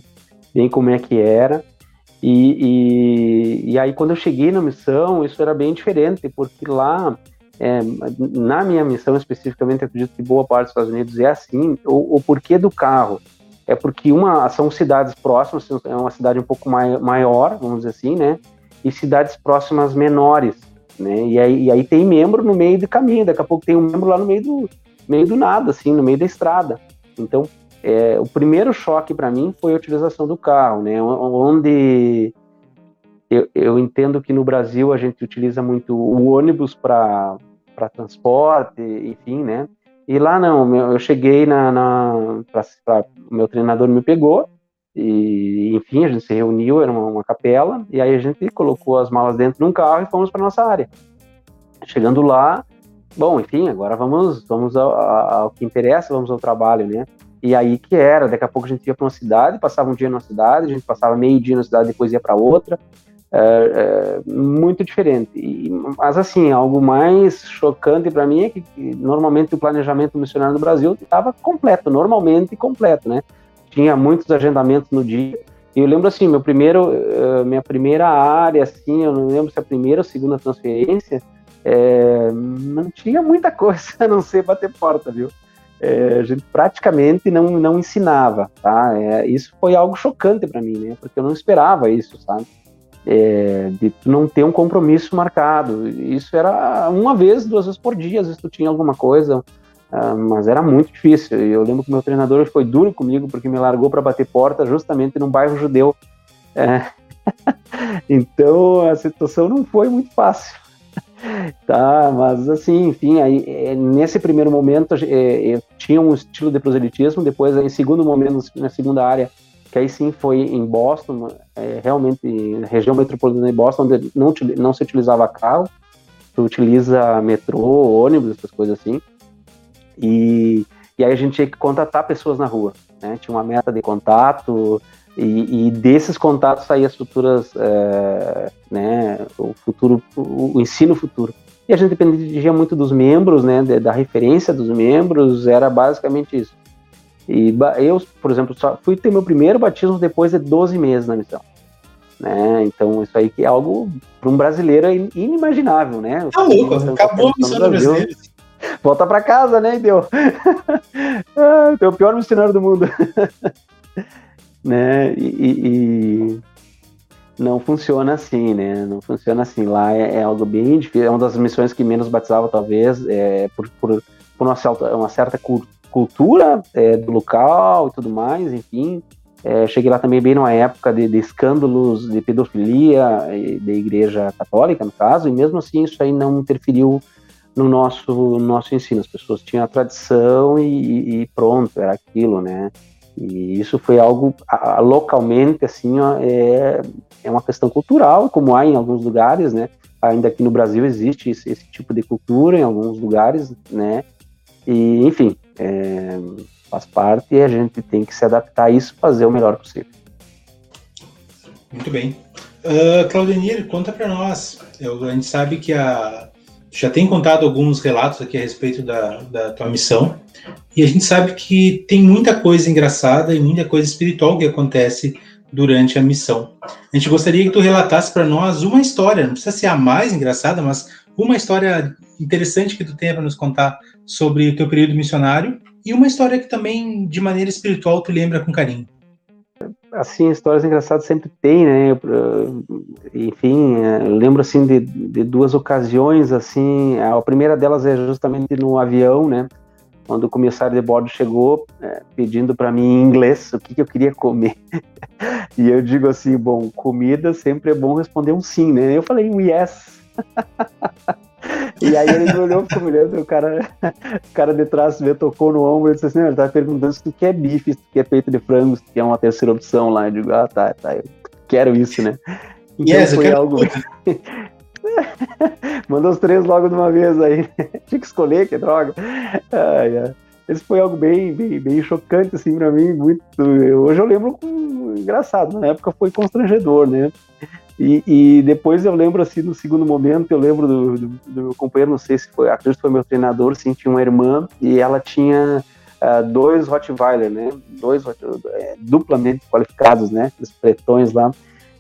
S3: bem como é que era. E, e, e, aí quando eu cheguei na missão, isso era bem diferente, porque lá, é, na minha missão especificamente, acredito que boa parte dos Estados Unidos é assim, o, o porquê do carro é porque uma são cidades próximas, é uma cidade um pouco mai, maior, vamos dizer assim, né, e cidades próximas menores, né, e aí, e aí tem membro no meio do caminho, daqui a pouco tem um membro lá no meio do, meio do nada, assim, no meio da estrada. Então, é, o primeiro choque para mim foi a utilização do carro, né? Onde eu, eu, entendo que no Brasil a gente utiliza muito o ônibus para transporte, enfim, né? E lá não, eu cheguei na, na pra, o meu treinador me pegou e enfim a gente se reuniu, era uma, uma, capela e aí a gente colocou as malas dentro de um carro e fomos para nossa área. Chegando lá, Bom, enfim, agora vamos, vamos ao, ao, que interessa, vamos ao trabalho, né? E aí que era, daqui a pouco a gente ia para uma cidade, passava um dia numa cidade, a gente passava meio dia na cidade, depois ia para outra, é, é, muito diferente. E, mas assim, algo mais chocante para mim é que, que, normalmente o planejamento missionário no Brasil estava completo, normalmente completo, né? Tinha muitos agendamentos no dia. E eu lembro assim, meu primeiro, uh, minha primeira área, assim, eu não lembro se a primeira ou segunda transferência, é, não tinha muita coisa a não ser bater porta, viu? É, a gente praticamente não, não ensinava, tá? É, isso foi algo chocante para mim, né? Porque eu não esperava isso, sabe? É, de tu não ter um compromisso marcado. Isso era uma vez, duas vezes por dia, às vezes tu tinha alguma coisa, uh, mas era muito difícil. Eu lembro que meu treinador foi duro comigo porque me largou para bater porta justamente num bairro judeu. É. então a situação não foi muito fácil tá, mas assim, enfim, aí, é, nesse primeiro momento é, eu tinha um estilo de proselitismo, depois em segundo momento, na segunda área, que aí sim foi em Boston, é, realmente região metropolitana de Boston, onde não, não se utilizava carro, tu utiliza metrô, ônibus, essas coisas assim, e, e aí a gente tinha que contatar pessoas na rua, né, tinha uma meta de contato, E, e desses contatos saíam as futuras, é, né, o futuro, o, ensino futuro. E a gente dependia muito dos membros, né, da referência dos membros, era basicamente isso. E eu, por exemplo, só fui ter meu primeiro batismo depois de 12 meses na missão. Né? Então, isso aí que é algo para um brasileiro inimaginável, né?
S1: Tá louco, acabou a missão do brasileiro.
S3: Volta para casa, né, deu. ah, o pior missionário do mundo. né? E, e, não funciona assim, né? Não funciona assim. Lá é, é, algo bem difícil. É uma das missões que menos batizava, talvez, é, por, por, por uma, certa, uma certa cultura é, do local e tudo mais, enfim. É, cheguei lá também bem numa época de, de escândalos de pedofilia da igreja católica, no caso, e mesmo assim isso aí não interferiu no nosso, no nosso ensino. As pessoas tinham a tradição e, e pronto, era aquilo, né? E isso foi algo localmente, assim, é, é uma questão cultural, como há em alguns lugares, né? Ainda aqui no Brasil existe esse, esse tipo de cultura em alguns lugares, né? E, enfim, é, faz parte e a gente tem que se adaptar a isso fazer o melhor possível.
S1: Muito bem. Uh, Claudenir, conta para nós. Eu, a gente sabe que a, já tem contado alguns relatos aqui a respeito da, da tua missão, e a gente sabe que tem muita coisa engraçada e muita coisa espiritual que acontece durante a missão. A gente gostaria que tu relatasse para nós uma história, não precisa ser a mais engraçada, mas uma história interessante que tu tenha para nos contar sobre o teu período missionário e uma história que também, de maneira espiritual, tu lembra com carinho.
S3: Assim, histórias engraçadas sempre tem, né? Enfim, é, eu lembro assim de, de duas ocasiões, assim. A primeira delas é justamente no avião, né? quando o comissário de bordo chegou é, pedindo para mim em inglês o que, que, eu queria comer. e eu digo assim, bom, comida sempre é bom responder um sim, né? Eu falei um yes. E aí ele olhou ficou me olhando, o cara, o cara de trás me tocou no ombro e disse assim, ele tá perguntando se tu quer bife, se tu quer peito de frango, se tu quer uma terceira opção lá. Eu digo, ah, tá, tá, eu quero isso, né?
S1: Então yes, foi algo...
S3: Mandou os três logo de uma vez aí. Tinha que escolher, que droga. Ai, ai. Esse foi algo bem, bem, bem chocante, assim, pra mim, muito... Hoje eu lembro com... engraçado, na época foi constrangedor, né? E, e, depois eu lembro, assim, no segundo momento, eu lembro do, do, do, meu companheiro, não sei se foi, acredito que foi meu treinador, sim, tinha uma irmã e ela tinha uh, dois Rottweiler, né? Dois é, duplamente qualificados, né? Os pretões lá.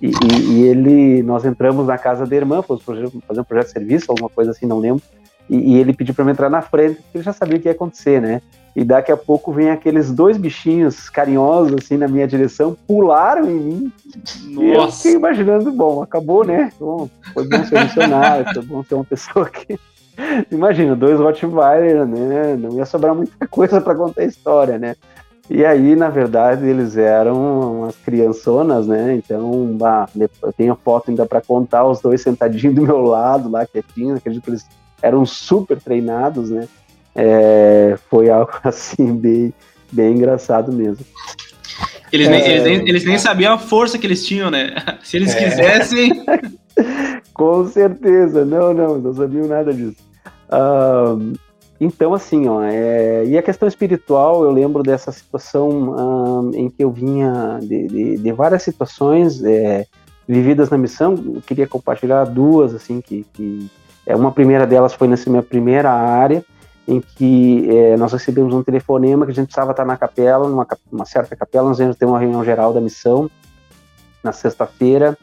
S3: E, e, e, ele, nós entramos na casa da irmã, fomos fazer um projeto de serviço, alguma coisa assim, não lembro. E, e ele pediu para eu entrar na frente, porque ele já sabia o que ia acontecer, né? E daqui a pouco vem aqueles dois bichinhos carinhosos assim na minha direção, pularam em mim. Nossa. eu fiquei imaginando, bom, acabou, né? Bom, foi bom ser missionário, foi bom ser uma pessoa que. Imagina, dois Rottweiler, né? Não ia sobrar muita coisa para contar a história, né? E aí, na verdade, eles eram umas criançonas, né? Então, bah, eu tenho foto ainda para contar, os dois sentadinhos do meu lado, lá quietinhos. Acredito que eles eram super treinados, né? é, foi algo assim bem, bem engraçado mesmo.
S2: Eles, é, nem, eles, nem, eles nem sabiam a força que eles tinham, né? Se eles é. quisessem.
S3: Com certeza, não, não, não sabiam nada disso. Um, então, assim, ó, é, e a questão espiritual, eu lembro dessa situação um, em que eu vinha de, de, de várias situações é, vividas na missão. Eu queria compartilhar duas, assim, que, que é uma primeira delas foi nessa minha primeira área, em que é, nós recebemos um telefonema que a gente precisava estar na capela, numa uma certa capela, nós íamos ter uma reunião geral da missão na sexta-feira,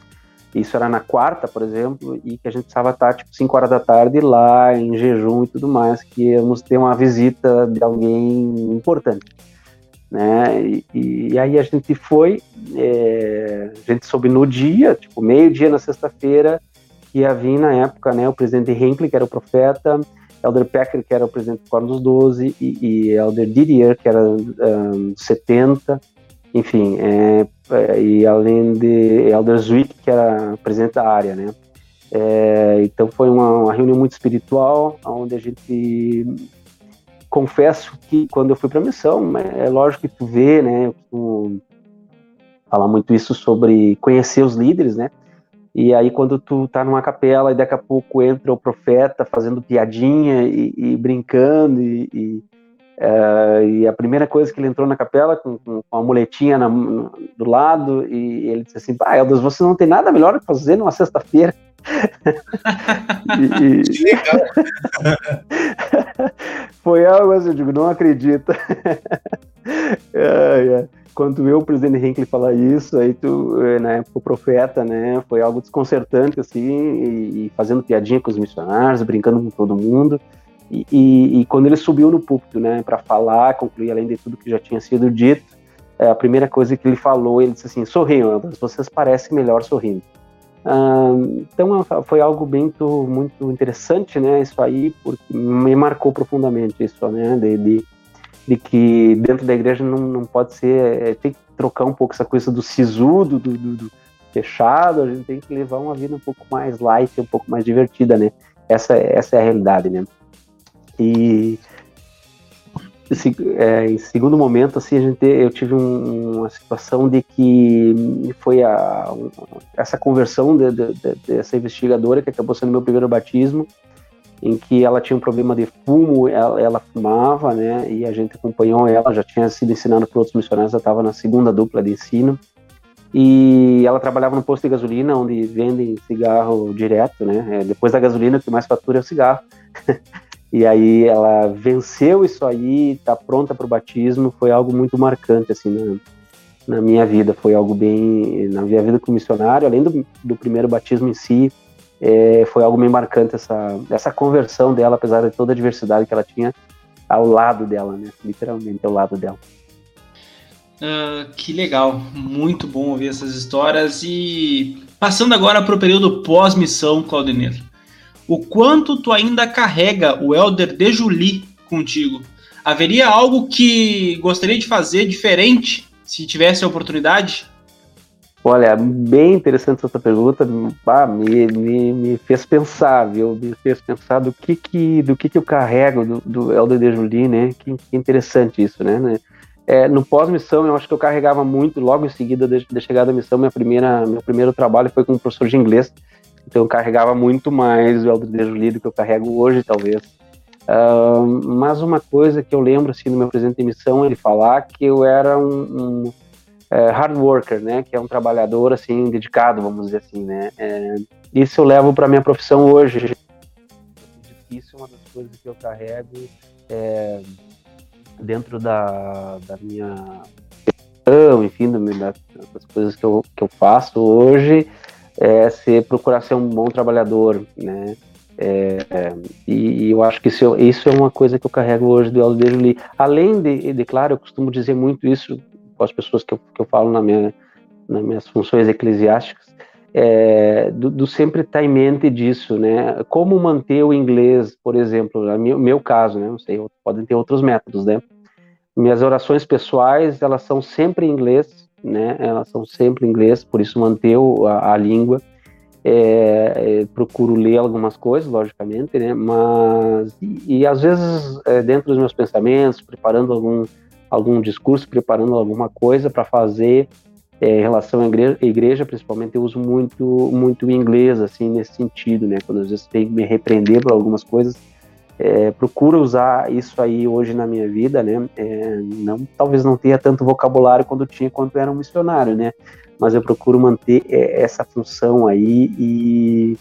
S3: isso era na quarta, por exemplo, e que a gente precisava estar tipo 5 horas da tarde lá em jejum e tudo mais, que íamos ter uma visita de alguém importante. Né? E, e aí a gente foi, é, a gente soube no dia, tipo meio-dia na sexta-feira, que ia vir na época né, o presidente Hinckley, que era o profeta, Elder Packer, que era o presidente do Quórum dos Doze, e, Elder Didier, que era um, 70, enfim, é, é, e além de Elder Zwick, que era presidente da área, né? É, então foi uma, uma, reunião muito espiritual, onde a gente confesso que quando eu fui para a missão, é, lógico que tu vê, né? Falar muito isso sobre conhecer os líderes, né? E aí, quando tu tá numa capela e daqui a pouco entra o profeta fazendo piadinha e, e brincando, e, e Uh, e a primeira coisa que ele entrou na capela com, com a muletinha na, no, do lado e ele disse assim, ah, Eldas, você não tem nada melhor que fazer numa sexta-feira. E, que legal. Foi algo assim, eu digo, não acredita. é, é. Quando eu, o presidente Hinckley, falar isso, aí tu, eh, na época, o profeta, né, foi algo desconcertante, assim, e, e fazendo piadinha com os missionários, brincando com todo mundo. E, e, e quando ele subiu no púlpito, né, para falar, concluir além de tudo que já tinha sido dito, é, a primeira coisa que ele falou, ele disse assim: sorriam, vocês parecem melhor sorrindo. Então foi algo muito, muito interessante, né, isso aí, porque me marcou profundamente isso, né, de, de, de que dentro da igreja não, não pode ser, é, tem que trocar um pouco essa coisa do sisudo, do, do, do fechado, a gente tem que levar uma vida um pouco mais light, um pouco mais divertida, né, essa, essa é a realidade, né. E é, em segundo momento, assim, a gente, eu tive um, uma situação de que foi a, essa conversão de, de, de, dessa investigadora, que acabou sendo meu primeiro batismo, em que ela tinha um problema de fumo, ela, ela fumava, né, e a gente acompanhou ela, já tinha sido ensinando por outros missionários, ela estava na segunda dupla de ensino, e ela trabalhava no posto de gasolina, onde vendem cigarro direto, né, é, depois da gasolina, o que mais fatura é o cigarro. E aí ela venceu isso aí, está pronta para o batismo, foi algo muito marcante assim na, na, minha vida, foi algo bem na minha vida como missionário, além do, do primeiro batismo em si, é, foi algo bem marcante essa essa conversão dela, apesar de toda a diversidade que ela tinha ao lado dela, né? Literalmente ao lado dela.
S2: Uh, que legal, muito bom ouvir essas histórias e passando agora para o período pós-missão, Claudinei o quanto tu ainda carrega o Elder de Julie contigo. Haveria algo que gostaria de fazer diferente se tivesse a oportunidade?
S3: Olha, bem interessante essa pergunta, ah, me, me, me, fez pensar, viu? Me fez pensar do que que, do que, que eu carrego do, do Elder de Julie, né? Que, que interessante isso, né? né? É, no pós-missão, eu acho que eu carregava muito, logo em seguida da chegada da missão, minha primeira, meu primeiro trabalho foi como professor de inglês, então eu carregava muito mais o Elder de do que eu carrego hoje, talvez. Uh, mas uma coisa que eu lembro assim no meu presente de missão ele falar que eu era um, um é, hard worker, né, que é um trabalhador assim dedicado, vamos dizer assim, né. É, isso eu levo para minha profissão hoje. Isso é uma das coisas que eu carrego é, dentro da, da minha enfim, das coisas que eu, que eu faço hoje é ser, procurar ser um bom trabalhador, né? É, é, e, e, eu acho que isso, isso, é uma coisa que eu carrego hoje do Aldo Lee. Além de, de, claro, eu costumo dizer muito isso com as pessoas que eu, que eu falo na minha, nas minhas funções eclesiásticas, é, do, do, sempre estar em mente disso, né? Como manter o inglês, por exemplo, no meu, meu caso, né? Não sei, podem ter outros métodos, né? Minhas orações pessoais, elas são sempre em inglês, né? Elas são sempre em inglês, por isso manter a, a língua. É, é, procuro ler algumas coisas, logicamente, né? Mas e, e às vezes é, dentro dos meus pensamentos, preparando algum algum discurso, preparando alguma coisa para fazer é, em relação à igreja, igreja, principalmente eu uso muito muito inglês assim nesse sentido, né? Quando às vezes tenho que me repreender por algumas coisas, é, procuro usar isso aí hoje na minha vida, né? É, não, talvez não tenha tanto vocabulário quando tinha quando era um missionário, né? Mas eu procuro manter é, essa função aí e,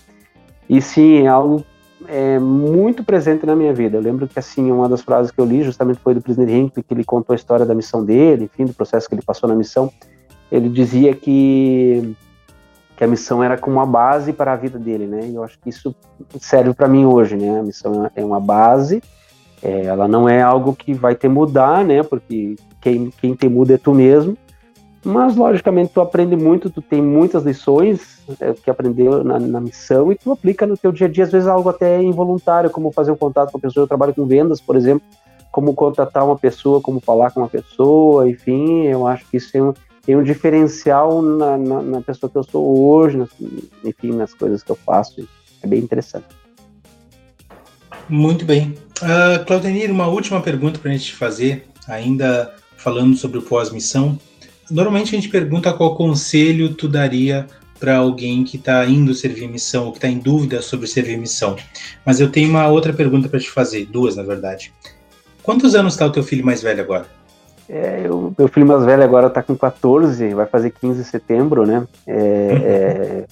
S3: e sim, é algo é, muito presente na minha vida. Eu lembro que assim uma das frases que eu li justamente foi do presidente Hinckley, que ele contou a história da missão dele, enfim, do processo que ele passou na missão. Ele dizia que que a missão era como uma base para a vida dele, né? E eu acho que isso serve para mim hoje, né? A missão é uma base, é, ela não é algo que vai te mudar, né? Porque quem, quem te muda é tu mesmo. Mas, logicamente, tu aprende muito, tu tem muitas lições é, que aprendeu na, na, missão e tu aplica no teu dia a dia, às vezes algo até involuntário, como fazer um contato com a pessoa. Eu trabalho com vendas, por exemplo, como contratar uma pessoa, como falar com uma pessoa, enfim, eu acho que isso é um, tem um diferencial na, na, na, pessoa que eu sou hoje, nas, enfim, nas coisas que eu faço. É bem interessante.
S1: Muito bem. Uh, Claudenir, uma última pergunta para a gente fazer, ainda falando sobre o pós-missão. Normalmente a gente pergunta qual conselho tu daria para alguém que está indo servir missão ou que está em dúvida sobre servir missão. Mas eu tenho uma outra pergunta para te fazer, duas na verdade. Quantos anos está o teu filho mais velho agora?
S3: É, o meu filho mais velho agora está com 14, vai fazer 15 de setembro, né? É,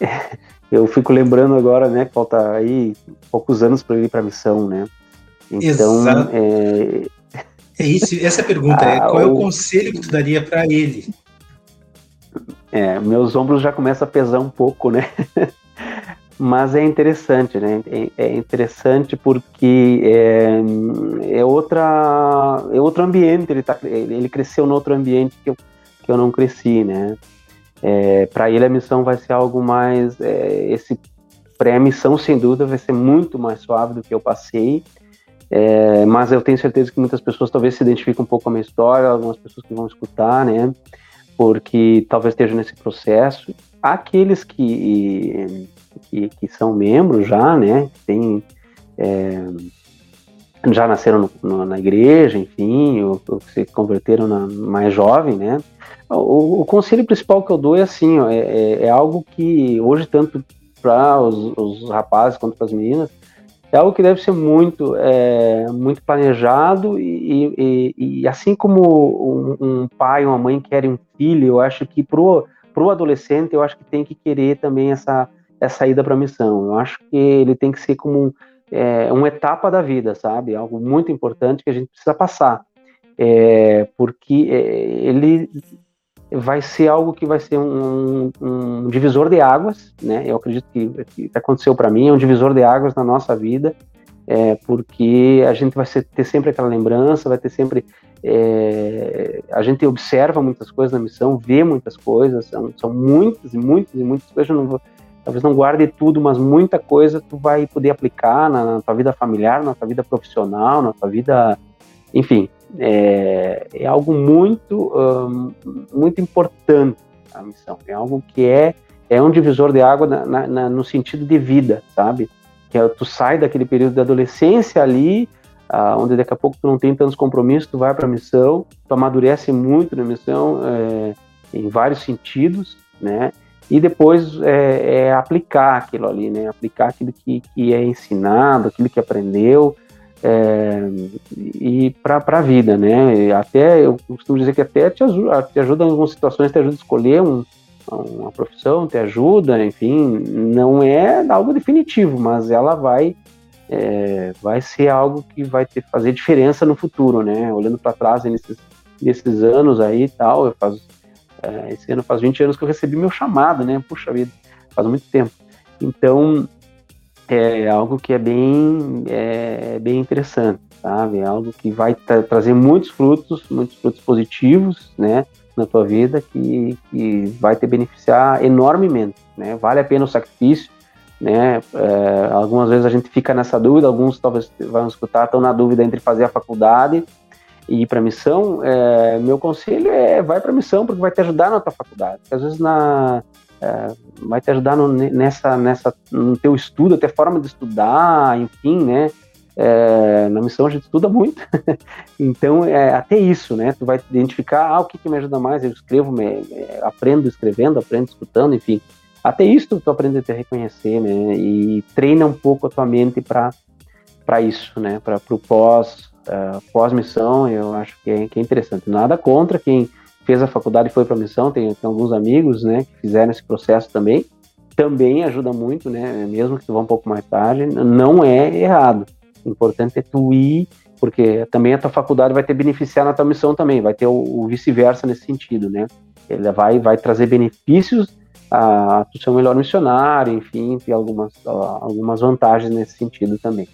S3: é, eu fico lembrando agora, né, falta aí poucos anos para ele ir para a missão, né?
S1: Então, Exato. é, é isso, essa pergunta é, ah, é qual o... é o conselho que tu daria para ele?
S3: É, meus ombros já começam a pesar um pouco, né? Mas é interessante, né? É, é interessante porque é, é, outra, é outro ambiente. Ele, tá, ele cresceu no outro ambiente que eu, que eu não cresci, né? É, Para ele a missão vai ser algo mais é, esse pré-missão sem dúvida vai ser muito mais suave do que eu passei. É, mas eu tenho certeza que muitas pessoas talvez se identifiquem um pouco com a minha história, algumas pessoas que vão escutar, né? Porque talvez estejam nesse processo. Aqueles que, que, que são membros já, né? Tem, é, já nasceram no, no, na igreja, enfim, ou, ou, se converteram na, mais jovem, né? O, o, conselho principal que eu dou é assim, ó, é, é, é algo que hoje tanto para os, os rapazes quanto para as meninas é algo que deve ser muito, é, muito planejado e, e, e assim como um, um, pai ou uma mãe querem um filho, eu acho que pro pro adolescente eu acho que tem que querer também essa essa ida para a missão. Eu acho que ele tem que ser como um, é, uma etapa da vida, sabe? Algo muito importante que a gente precisa passar, é, porque é, ele vai ser algo que vai ser um, um divisor de águas, né? Eu acredito que, que aconteceu para mim, é um divisor de águas na nossa vida, é, porque a gente vai ter sempre aquela lembrança, vai ter sempre. É, a gente observa muitas coisas na missão, vê muitas coisas, são, são muitas e muitas e muitas coisas. Eu não vou, talvez não guarde tudo, mas muita coisa tu vai poder aplicar na, na tua vida familiar, na tua vida profissional, na tua vida. Enfim, é, é algo muito, um, muito importante a missão. É algo que é, é um divisor de água na, na, no sentido de vida, sabe? Que é, tu sai daquele período de adolescência ali, ah, onde daqui a pouco tu não tem tantos compromissos, tu vai para a missão, tu amadurece muito na missão, é, em vários sentidos, né? E depois é, é, aplicar aquilo ali, né? Aplicar aquilo que, que é ensinado, aquilo que aprendeu, é, e para a vida, né? Até eu costumo dizer que até te ajuda, te ajuda em algumas situações, te ajuda a escolher um, uma profissão, te ajuda, enfim, não é algo definitivo, mas ela vai é, vai ser algo que vai ter, fazer diferença no futuro, né? Olhando para trás nesses, nesses anos aí e tal, eu faço, é, esse ano faz 20 anos que eu recebi meu chamado, né? Puxa vida, faz muito tempo. Então, é algo que é bem, é, bem interessante, sabe? É algo que vai tra trazer muitos frutos, muitos frutos positivos, né, na tua vida, que, que vai te beneficiar enormemente, né? Vale a pena o sacrifício, né? É, algumas vezes a gente fica nessa dúvida, alguns talvez vão escutar, estão na dúvida entre fazer a faculdade e ir para missão. É, meu conselho é vai para missão, porque vai te ajudar na tua faculdade. Porque às vezes na é, vai te ajudar no, nessa, nessa, no teu estudo, até forma de estudar, enfim, né? É, na missão a gente estuda muito, então é até isso, né? Tu vai identificar ah, o que, que me ajuda mais. Eu escrevo, me, aprendo escrevendo, aprendo escutando, enfim. Até isso tu, tu aprende a te reconhecer, né? E treina um pouco a tua mente para isso, né? Para o pós uh, pós missão, eu acho que é, que é interessante. Nada contra quem fez a faculdade e foi para a missão, tem, tem, alguns amigos, né, que fizeram esse processo também, também ajuda muito, né, mesmo que tu vá um pouco mais tarde, não é errado. O importante é tu ir, porque também a tua faculdade vai te beneficiar na tua missão também, vai ter o, o vice-versa nesse sentido, né. Ele vai, vai trazer benefícios a, tu ser um melhor missionário, enfim, tem algumas, algumas vantagens nesse sentido também.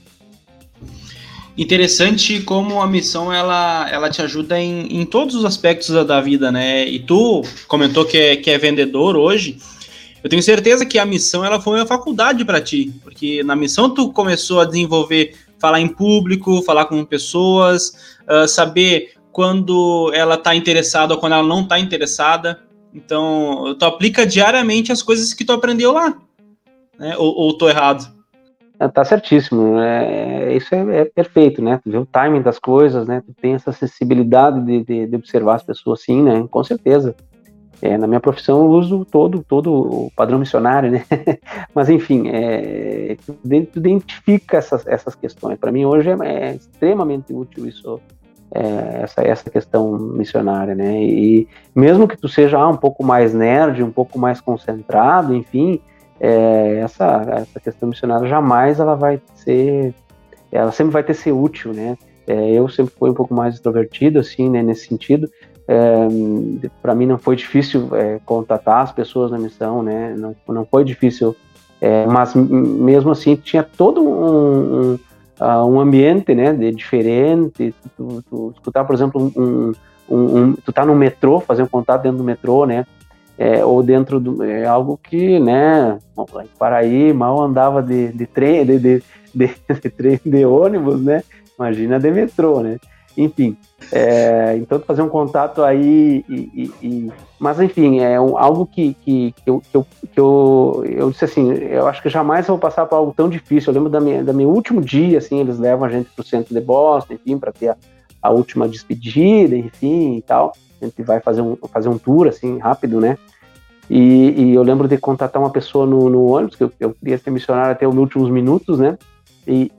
S2: Interessante como a missão ela, ela te ajuda em, em todos os aspectos da, da vida, né? E tu comentou que é, que é vendedor hoje. Eu tenho certeza que a missão ela foi uma faculdade para ti, porque na missão tu começou a desenvolver falar em público, falar com pessoas, uh, saber quando ela está interessada ou quando ela não está interessada. Então, tu aplica diariamente as coisas que tu aprendeu lá, né? Ou, ou tô errado?
S3: É, tá certíssimo, é, isso é, é, perfeito, né? Tu vê o timing das coisas, né? Tu tem essa sensibilidade de, de, de, observar as pessoas, sim, né? Com certeza. É, na minha profissão eu uso todo, todo o padrão missionário, né? Mas enfim, é, tu identifica essas, essas questões. Para mim hoje é, é, extremamente útil isso, é, essa, essa questão missionária, né? E mesmo que tu seja ah, um pouco mais nerd, um pouco mais concentrado, enfim, é, essa, essa questão missionária jamais ela vai ser, ela sempre vai ter ser útil, né? É, eu sempre fui um pouco mais extrovertido, assim, né, nesse sentido, é, para mim não foi difícil é, contatar as pessoas na missão, né? Não, não foi difícil, é, mas mesmo assim tinha todo um, um, uh, um ambiente, né? De diferente. Tu, tu, escutar, por exemplo, um, um, tu tá no metrô, fazer um contato dentro do metrô, né? É, ou dentro do é algo que, né? Em Paraí mal andava de, de trem, de, de, de, de, trem, de ônibus, né? Imagina de metrô, né? Enfim, é, então fazer um contato aí, e, e, e, mas enfim, é um, algo que, que, que, eu, que, eu, que eu, eu disse assim, eu acho que jamais vou passar por algo tão difícil. Eu lembro da minha, da meu último dia, assim, eles levam a gente para o centro de Boston, enfim, para ter a, a, última despedida, enfim, e tal. A gente vai fazer um, fazer um tour, assim, rápido, né? E, e eu lembro de contatar uma pessoa no, no ônibus, que eu, eu queria ser missionário até os últimos minutos, né? E,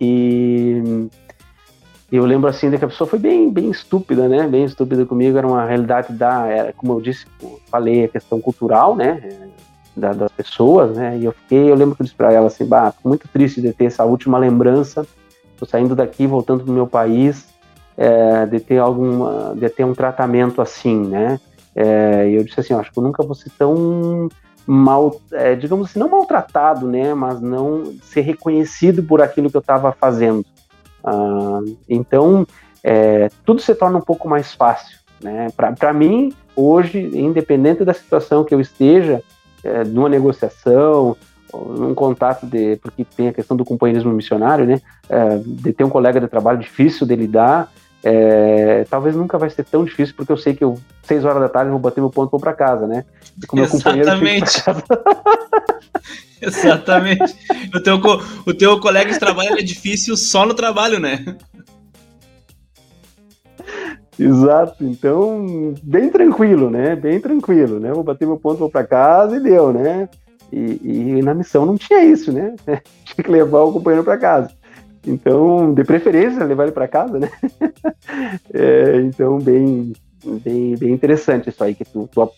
S3: e eu lembro assim de que a pessoa foi bem, bem estúpida, né? Bem estúpida comigo. Era uma realidade da, era, como eu disse, falei a questão cultural, né? Da, das pessoas, né? E eu fiquei, eu lembro que eu disse para ela assim, bah, muito triste de ter essa última lembrança. Tô saindo daqui, voltando pro meu país, é, de ter alguma, de ter um tratamento assim, né? É, eu disse assim, acho que eu nunca vou ser tão mal, é, digamos assim, não maltratado, né? Mas não ser reconhecido por aquilo que eu estava fazendo. Ah, então, é, tudo se torna um pouco mais fácil. Né? Para mim, hoje, independente da situação que eu esteja, é, numa negociação, num contato de. Porque tem a questão do companheirismo missionário, né? É, de ter um colega de trabalho difícil de lidar. É, talvez nunca vai ser tão difícil, porque eu sei que eu, seis horas da tarde, vou bater meu ponto e vou para casa, né?
S2: E com meu Exatamente. Exatamente. O teu, o teu colega de trabalho é difícil só no trabalho, né?
S3: Exato, então bem tranquilo, né? Bem tranquilo, né? Vou bater meu ponto, vou para casa e deu, né? E, e, na missão não tinha isso, né? Tinha que levar o companheiro para casa. Então, de preferência, levar ele para casa, né? É, então, bem, bem, bem interessante isso aí que tu, tu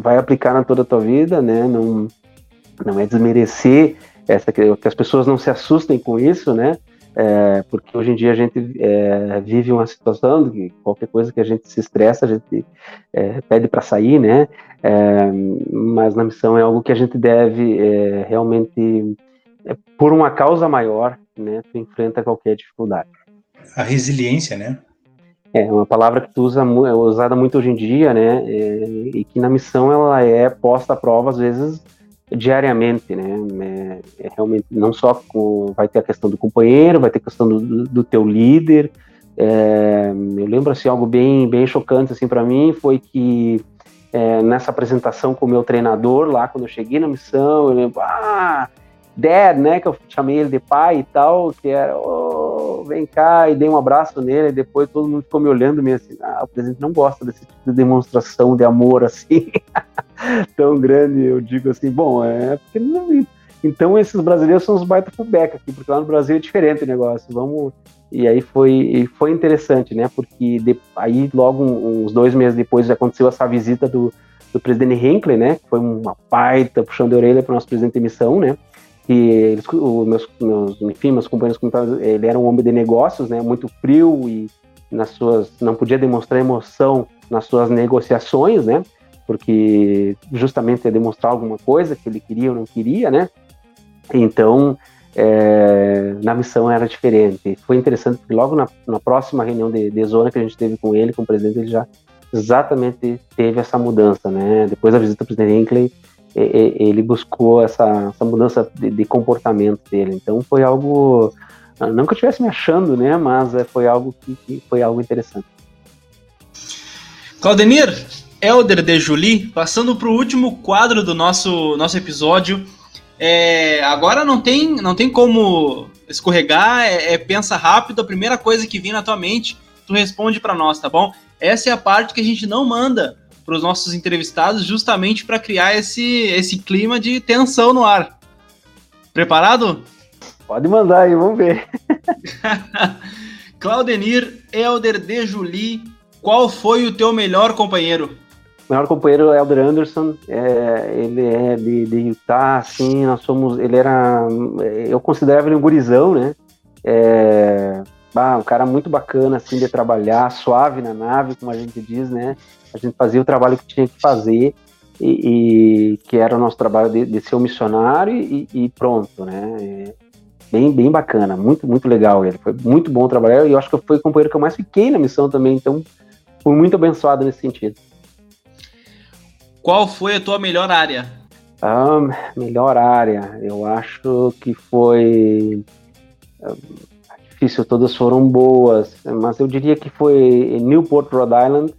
S3: vai aplicar na toda a tua vida, né? Não, não é desmerecer essa que, as pessoas não se assustem com isso, né? É, porque hoje em dia a gente é, vive uma situação que qualquer coisa que a gente se estressa, a gente é, pede para sair, né? É, mas na missão é algo que a gente deve é, realmente, é, por uma causa maior, né? Tu enfrenta qualquer dificuldade.
S1: A resiliência, né?
S3: É uma palavra que tu usa é usada muito hoje em dia, né? e que na missão ela é posta à prova às vezes diariamente, né? É, é, realmente não só com, vai ter a questão do companheiro, vai ter a questão do, do teu líder. É, eu lembro assim algo bem bem chocante assim para mim foi que é, nessa apresentação com o meu treinador lá quando eu cheguei na missão eu lembro ah dad né que eu chamei ele de pai e tal que era oh, vem cá e dei um abraço nele e depois todo mundo ficou me olhando meio assim ah, o presidente não gosta desse tipo de demonstração de amor assim tão grande, eu digo assim, bom, é porque não. Então esses brasileiros são os baita fullback aqui, porque lá no Brasil é diferente o negócio. Vamos. E aí foi, foi interessante, né? Porque de, aí logo uns dois meses depois aconteceu essa visita do, do presidente Hinckley, né? Que foi uma baita puxão de orelha para o nosso presidente de missão, né? Que eles, os meus, meus, enfim, meus companheiros ele era um homem de negócios, né? Muito frio e nas suas não podia demonstrar emoção nas suas negociações, né? porque justamente é demonstrar alguma coisa que ele queria ou não queria, né? Então, é, na missão era diferente. Foi interessante porque logo na, na próxima reunião de, de, zona que a gente teve com ele, com o presidente, ele já exatamente teve essa mudança, né? Depois da visita do presidente Hinckley, ele buscou essa, essa mudança de, de, comportamento dele. Então foi algo, não que eu estivesse me achando, né? Mas é, foi algo que, que foi algo interessante.
S2: Claudemir, Elder de Julie, passando para o último quadro do nosso, nosso episódio. É, agora não tem, não tem como escorregar, é, é, pensa rápido, a primeira coisa que vir na tua mente, tu responde para nós, tá bom? Essa é a parte que a gente não manda para os nossos entrevistados, justamente para criar esse, esse clima de tensão no ar. Preparado?
S3: Pode mandar aí, vamos ver.
S2: Claudenir Elder de Julie, qual foi o teu melhor companheiro?
S3: O melhor companheiro é Elder Anderson, é, ele é de, de Utah, assim, nós somos, ele era, eu considerava ele um gurizão, né, é, ah, um cara muito bacana, assim, de trabalhar, suave na nave, como a gente diz, né, a gente fazia o trabalho que tinha que fazer, e, e que era o nosso trabalho de, de ser um missionário e, e pronto, né, é, bem, bem bacana, muito, muito legal ele, foi muito bom trabalhar, e eu acho que foi o companheiro que eu mais fiquei na missão também, então, fui muito abençoado nesse sentido.
S2: Qual foi a tua melhor área?
S3: Um, melhor área, eu acho que foi difícil, todas foram boas, mas eu diria que foi Newport, Rhode Island,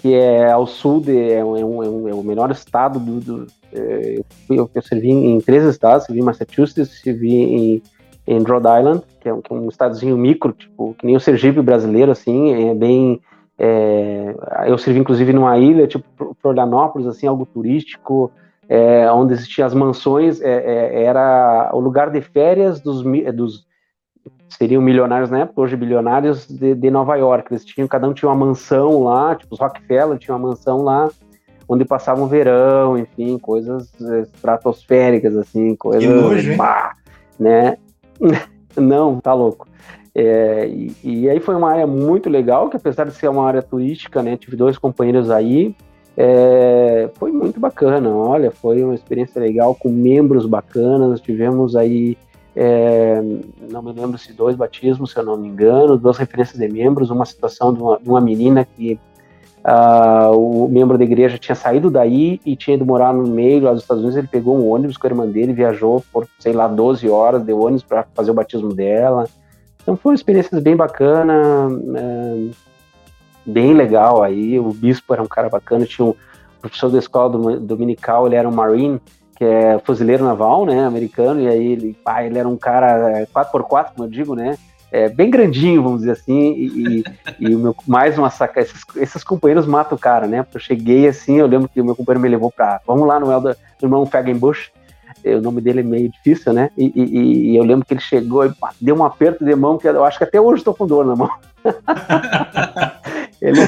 S3: que é ao sul, de, é, um, é, um, é o menor estado do. do é, eu, eu, servi em três estados, servi em Massachusetts, servi em, em Rhode Island, que é, um, que é um estadozinho micro, tipo, que nem o Sergipe brasileiro, assim, é bem é, eu servi inclusive numa ilha, tipo Florianópolis, assim, algo turístico, é, onde existiam as mansões, é, é era o lugar de férias dos, dos seriam milionários na época, hoje bilionários de, de, Nova York. Eles tinham, cada um tinha uma mansão lá, tipo os Rockefeller tinha uma mansão lá, onde passavam verão, enfim, coisas estratosféricas, assim, coisas. Que nojo, bah, né? Não, tá louco. É, e, e, aí foi uma área muito legal, que apesar de ser uma área turística, né, tive dois companheiros aí, é, foi muito bacana, olha, foi uma experiência legal, com membros bacanas, tivemos aí, é, não me lembro se dois batismos, se eu não me engano, duas referências de membros, uma situação de uma, de uma menina que uh, o membro da igreja tinha saído daí e tinha ido morar no meio lá dos Estados Unidos, ele pegou um ônibus com a irmã dele, viajou por, sei lá, 12 horas de ônibus para fazer o batismo dela, então foi uma experiência bem bacana, é, bem legal aí. O bispo era um cara bacana, tinha um professor da escola dominical, ele era um marine, que é fuzileiro naval, né, americano, e aí ele, pá, ele era um cara 4x4, é, como eu digo, né, é, bem grandinho, vamos dizer assim, e, e, o meu, mais uma saca, esses, esses, companheiros matam o cara, né, eu cheguei assim, eu lembro que o meu companheiro me levou pra, vamos lá no Elda, no irmão Fagenbush, o nome dele é meio difícil, né? E, e, e, eu lembro que ele chegou e deu um aperto de mão que eu acho que até hoje estou com dor na mão. ele,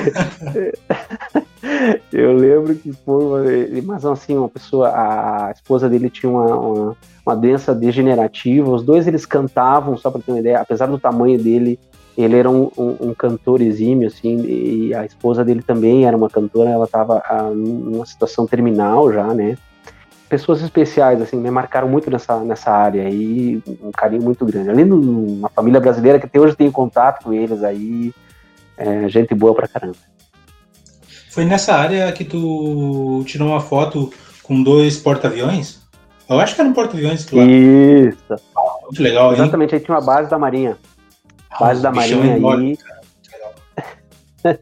S3: eu lembro que foi, mas assim, uma pessoa, a esposa dele tinha uma, uma, uma doença degenerativa. Os dois eles cantavam, só para ter uma ideia, apesar do tamanho dele, ele era um, um, um, cantor exímio, assim, e a esposa dele também era uma cantora, ela estava numa situação terminal já, né? Pessoas especiais, assim, me marcaram muito nessa, nessa área aí, um carinho muito grande. Além de uma família brasileira que até hoje tenho contato com eles aí, é, gente boa pra caramba.
S1: Foi nessa área que tu tirou uma foto com dois porta-aviões? Eu acho que era um porta-aviões
S3: lá. Isso.
S1: Muito legal,
S3: hein? Exatamente, aí tinha uma base da Marinha. Base da Marinha aí.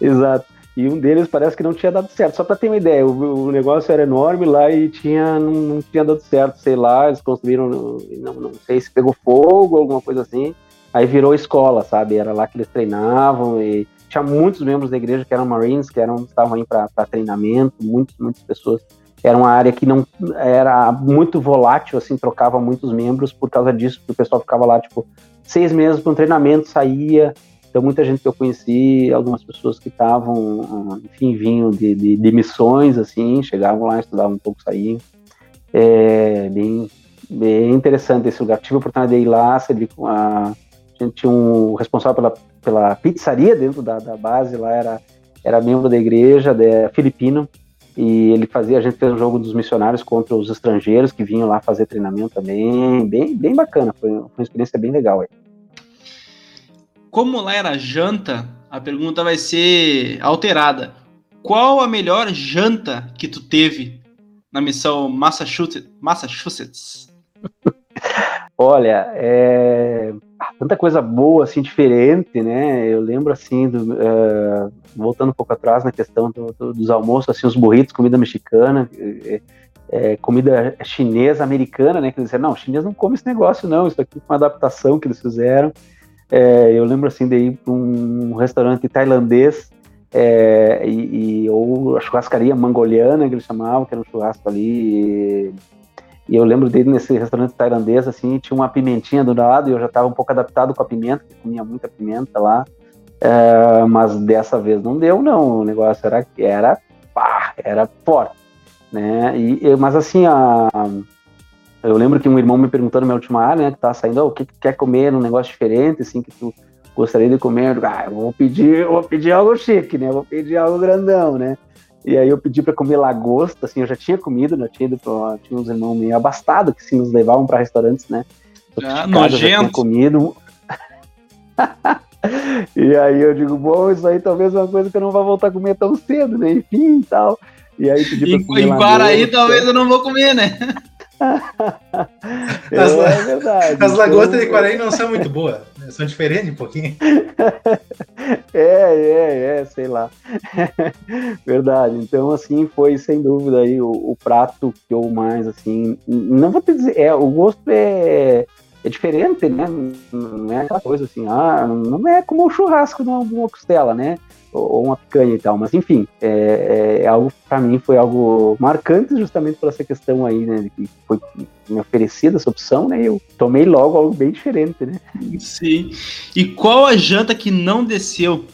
S3: Exato. E um deles parece que não tinha dado certo. Só para ter uma ideia, o, o, negócio era enorme lá e tinha, não, não, tinha dado certo, sei lá, eles construíram, não, não sei se pegou fogo, alguma coisa assim. Aí virou escola, sabe? Era lá que eles treinavam e tinha muitos membros da igreja que eram Marines, que eram estavam aí para treinamento, muitas, muitas pessoas. Era uma área que não era muito volátil, assim, trocava muitos membros por causa disso, porque o pessoal ficava lá, tipo, seis meses para um treinamento, saía, então, muita gente que eu conheci, algumas pessoas que estavam, enfim, vinham de, de, de, missões, assim, chegavam lá, estudavam um pouco, saíam. É bem, bem interessante esse lugar. Tive a oportunidade de ir lá, com a, a gente tinha um responsável pela, pela pizzaria dentro da, da base, lá era, era membro da igreja, de, filipino, e ele fazia, a gente fez um jogo dos missionários contra os estrangeiros que vinham lá fazer treinamento também, bem, bem bacana, foi, foi uma experiência bem legal aí.
S2: Como lá era janta, a pergunta vai ser alterada. Qual a melhor janta que tu teve na missão Massachusetts? Massachusetts?
S3: Olha, é... tanta coisa boa, assim, diferente, né? Eu lembro, assim, do, uh, voltando um pouco atrás na questão do, do, dos almoços, assim, os burritos, comida mexicana, é, é, comida chinesa, americana, né? Que eles disseram, não, chinês não come esse negócio, não, isso aqui foi uma adaptação que eles fizeram. É, eu lembro assim de ir para um restaurante tailandês É, e, e, ou a churrascaria mangoliana, que eles chamavam, que era um churrasco ali. E, e eu lembro dele nesse restaurante tailandês, assim, tinha uma pimentinha do lado, e eu já estava um pouco adaptado com a pimenta, comia muita pimenta lá. É, mas dessa vez não deu, não. O negócio era, era, pá, era forte. Né? E, mas assim, a, eu lembro que um irmão me perguntando na minha última área, né, que tá saindo, oh, o que, que quer comer num negócio diferente, assim, que tu gostaria de comer? Eu, ah, eu vou pedir, vou pedir algo chique, né? Vou pedir algo grandão, né? E aí eu pedi para comer lagosta, assim, eu já tinha comido, né? Tinha ido pra, tinha uns irmãos meio abastados que se nos levavam para restaurantes, né?
S2: Ah, nojento. Já tinha
S3: comido. e aí eu digo, bom, isso aí talvez é uma coisa que eu não vou voltar a comer tão cedo, né? Enfim, tal. E aí pedi
S2: pra comer Em Guaraí talvez eu não vou comer, né?
S1: as, é verdade. As lagostas então, de Guaraí não são muito boas, né? são diferentes um pouquinho.
S3: é, é, é, sei lá. verdade. Então, assim, foi sem dúvida aí o, o, prato que eu mais, assim, não vou te dizer, é, o gosto é, é diferente, né? Não é aquela coisa assim, ah, não é como o churrasco de uma costela, né? Ou uma picanha e tal, mas enfim, é, é algo para mim foi algo marcante justamente por essa questão aí, né, que foi me oferecida essa opção, né, eu tomei logo algo bem diferente, né.
S2: Sim. E qual a janta que não desceu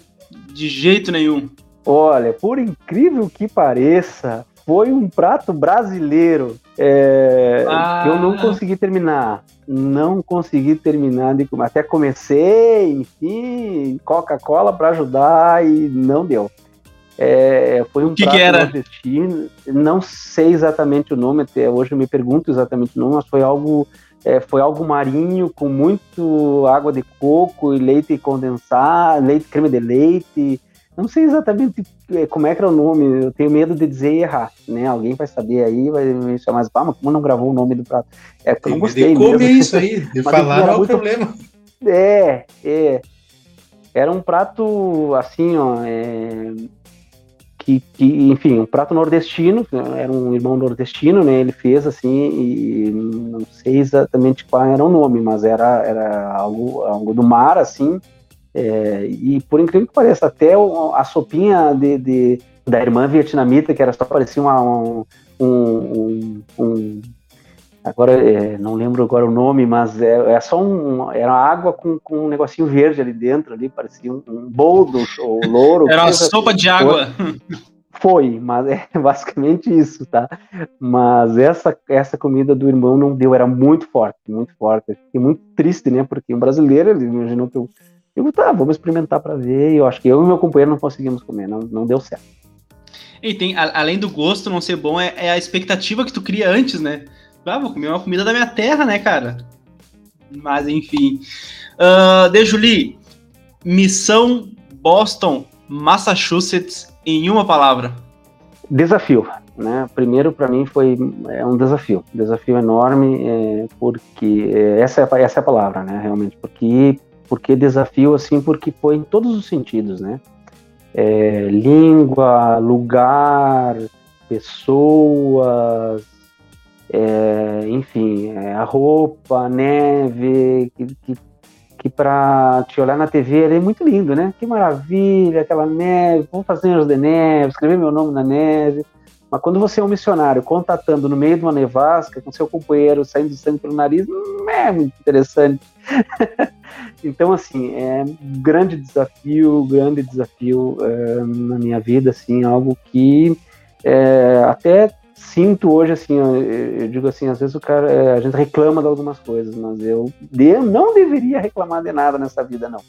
S2: de jeito nenhum?
S3: Olha, por incrível que pareça, foi um prato brasileiro é, ah. que eu não consegui terminar. Não consegui terminar de comer. Até comecei, enfim, Coca-Cola para ajudar e não deu. É, foi um
S2: que prato que era?
S3: nordestino. Não sei exatamente o nome, até hoje eu me pergunto exatamente o nome, mas foi algo é, foi algo marinho com muito água de coco e leite condensado, leite creme de leite não sei exatamente é, como é que era o nome, eu tenho medo de dizer e errar, né? Alguém vai saber aí, vai me chamar assim, ah, mas como não gravou o nome do prato?
S1: É porque eu não gostei de mesmo. isso aí, de falar não é o problema.
S3: É, é. Era um prato, assim, ó, é... que, que, enfim, um prato nordestino, era um irmão nordestino, né? Ele fez, assim, e não sei exatamente qual era o nome, mas era, era algo, algo do mar, assim, é, e por incrível que pareça, até a sopinha de, de da irmã vietnamita, que era só parecia uma, um, um, um, agora é, não lembro agora o nome, mas é, é só um, era água com, com um negocinho verde ali dentro, ali parecia um, um boldo ou louro.
S2: Era uma sopa de água.
S3: Foi, mas é basicamente isso, tá? Mas essa, essa comida do irmão não deu, era muito forte, muito forte. Fiquei muito triste, né? Porque um brasileiro, ele imaginou que eu eu, tá, vamos experimentar para ver. E eu acho que eu e meu companheiro não conseguimos comer, não, não deu certo.
S2: E tem, a, além do gosto não ser bom, é, é, a expectativa que tu cria antes, né? Ah, vou comer uma comida da minha terra, né, cara? Mas enfim. Uh, de Julie, missão Boston, Massachusetts, em uma palavra.
S3: Desafio. Né? Primeiro, para mim, foi é um desafio, desafio enorme, é, porque é, essa, é, essa é a palavra, né? Realmente, porque por que desafio? Assim, porque foi em todos os sentidos, né? É, língua, lugar, pessoas, é, enfim, é, a roupa, neve, que, que, que para te olhar na TV é muito lindo, né? Que maravilha, aquela neve, vou fazer anjos de neve, escrever meu nome na neve. Mas quando você é um missionário contatando no meio de uma nevasca com seu companheiro saindo sangue pelo nariz, não é muito interessante. então, assim, é um grande desafio, grande desafio é, na minha vida, assim, algo que é, até sinto hoje, assim, eu digo assim, às vezes o cara, é, a gente reclama de algumas coisas, mas eu, eu não deveria reclamar de nada nessa vida, não.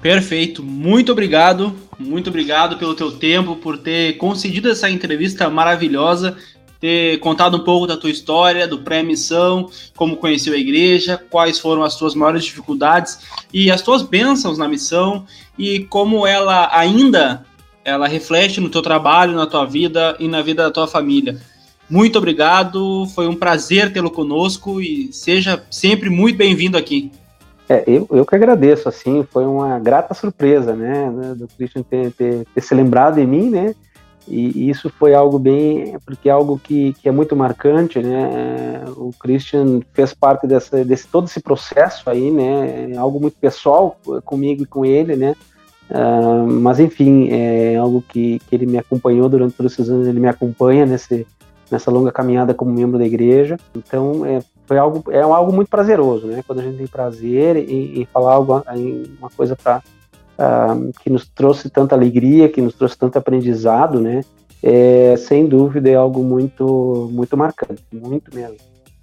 S2: Perfeito, muito obrigado, muito obrigado pelo teu tempo, por ter concedido essa entrevista maravilhosa, ter contado um pouco da tua história, do pré-missão, como conheceu a igreja, quais foram as tuas maiores dificuldades e as tuas bênçãos na missão e como ela ainda ela reflete no teu trabalho, na tua vida e na vida da tua família. Muito obrigado, foi um prazer tê-lo conosco e seja sempre muito bem-vindo aqui.
S3: É, eu, eu que agradeço, assim, foi uma grata surpresa, né, né do Christian ter, ter, ter, se lembrado de mim, né, e isso foi algo bem, porque é algo que, que é muito marcante, né, o Christian fez parte dessa, desse todo esse processo aí, né, é algo muito pessoal comigo e com ele, né, Uh, mas enfim, é algo que, que ele me acompanhou durante todos esses anos, ele me acompanha nesse, nessa longa caminhada como membro da igreja. Então, é, foi algo, é algo muito prazeroso, né? Quando a gente tem prazer em falar algo, em uma coisa para uh, que nos trouxe tanta alegria, que nos trouxe tanto aprendizado, né? É, sem dúvida é algo muito, muito marcante, muito mesmo,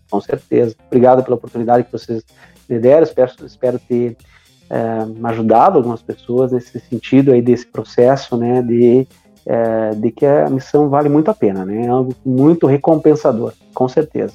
S3: com certeza. Obrigado pela oportunidade que vocês me deram, espero, espero ter é, ajudado algumas pessoas nesse sentido aí desse processo, né, de, é, de que a missão vale muito a pena, né, é algo muito recompensador, com certeza.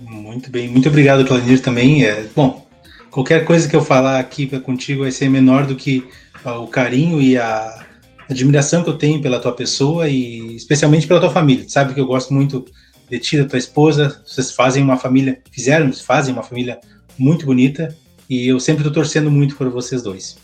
S1: Muito bem, muito obrigado, Claudinir, também. É, bom, qualquer coisa que eu falar aqui contigo vai ser menor do que o carinho e a admiração que eu tenho pela tua pessoa e especialmente pela tua família. Sabe que eu gosto muito de ti, da tua esposa. Vocês fazem uma família, fizeram, fazem uma família muito bonita e eu sempre estou torcendo muito por vocês dois.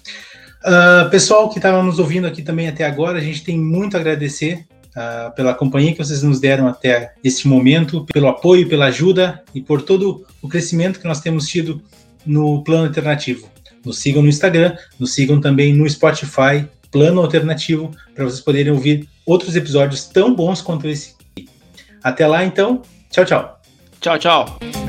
S1: Uh, pessoal que estava nos ouvindo aqui também até agora, a gente tem muito a agradecer uh, pela companhia que vocês nos deram até este momento, pelo apoio, pela ajuda e por todo o crescimento que nós temos tido no plano alternativo. Nos sigam no Instagram, nos sigam também no Spotify, Plano Alternativo, para vocês poderem ouvir outros episódios tão bons quanto esse. Até lá, então. Tchau, tchau.
S2: Tchau, tchau.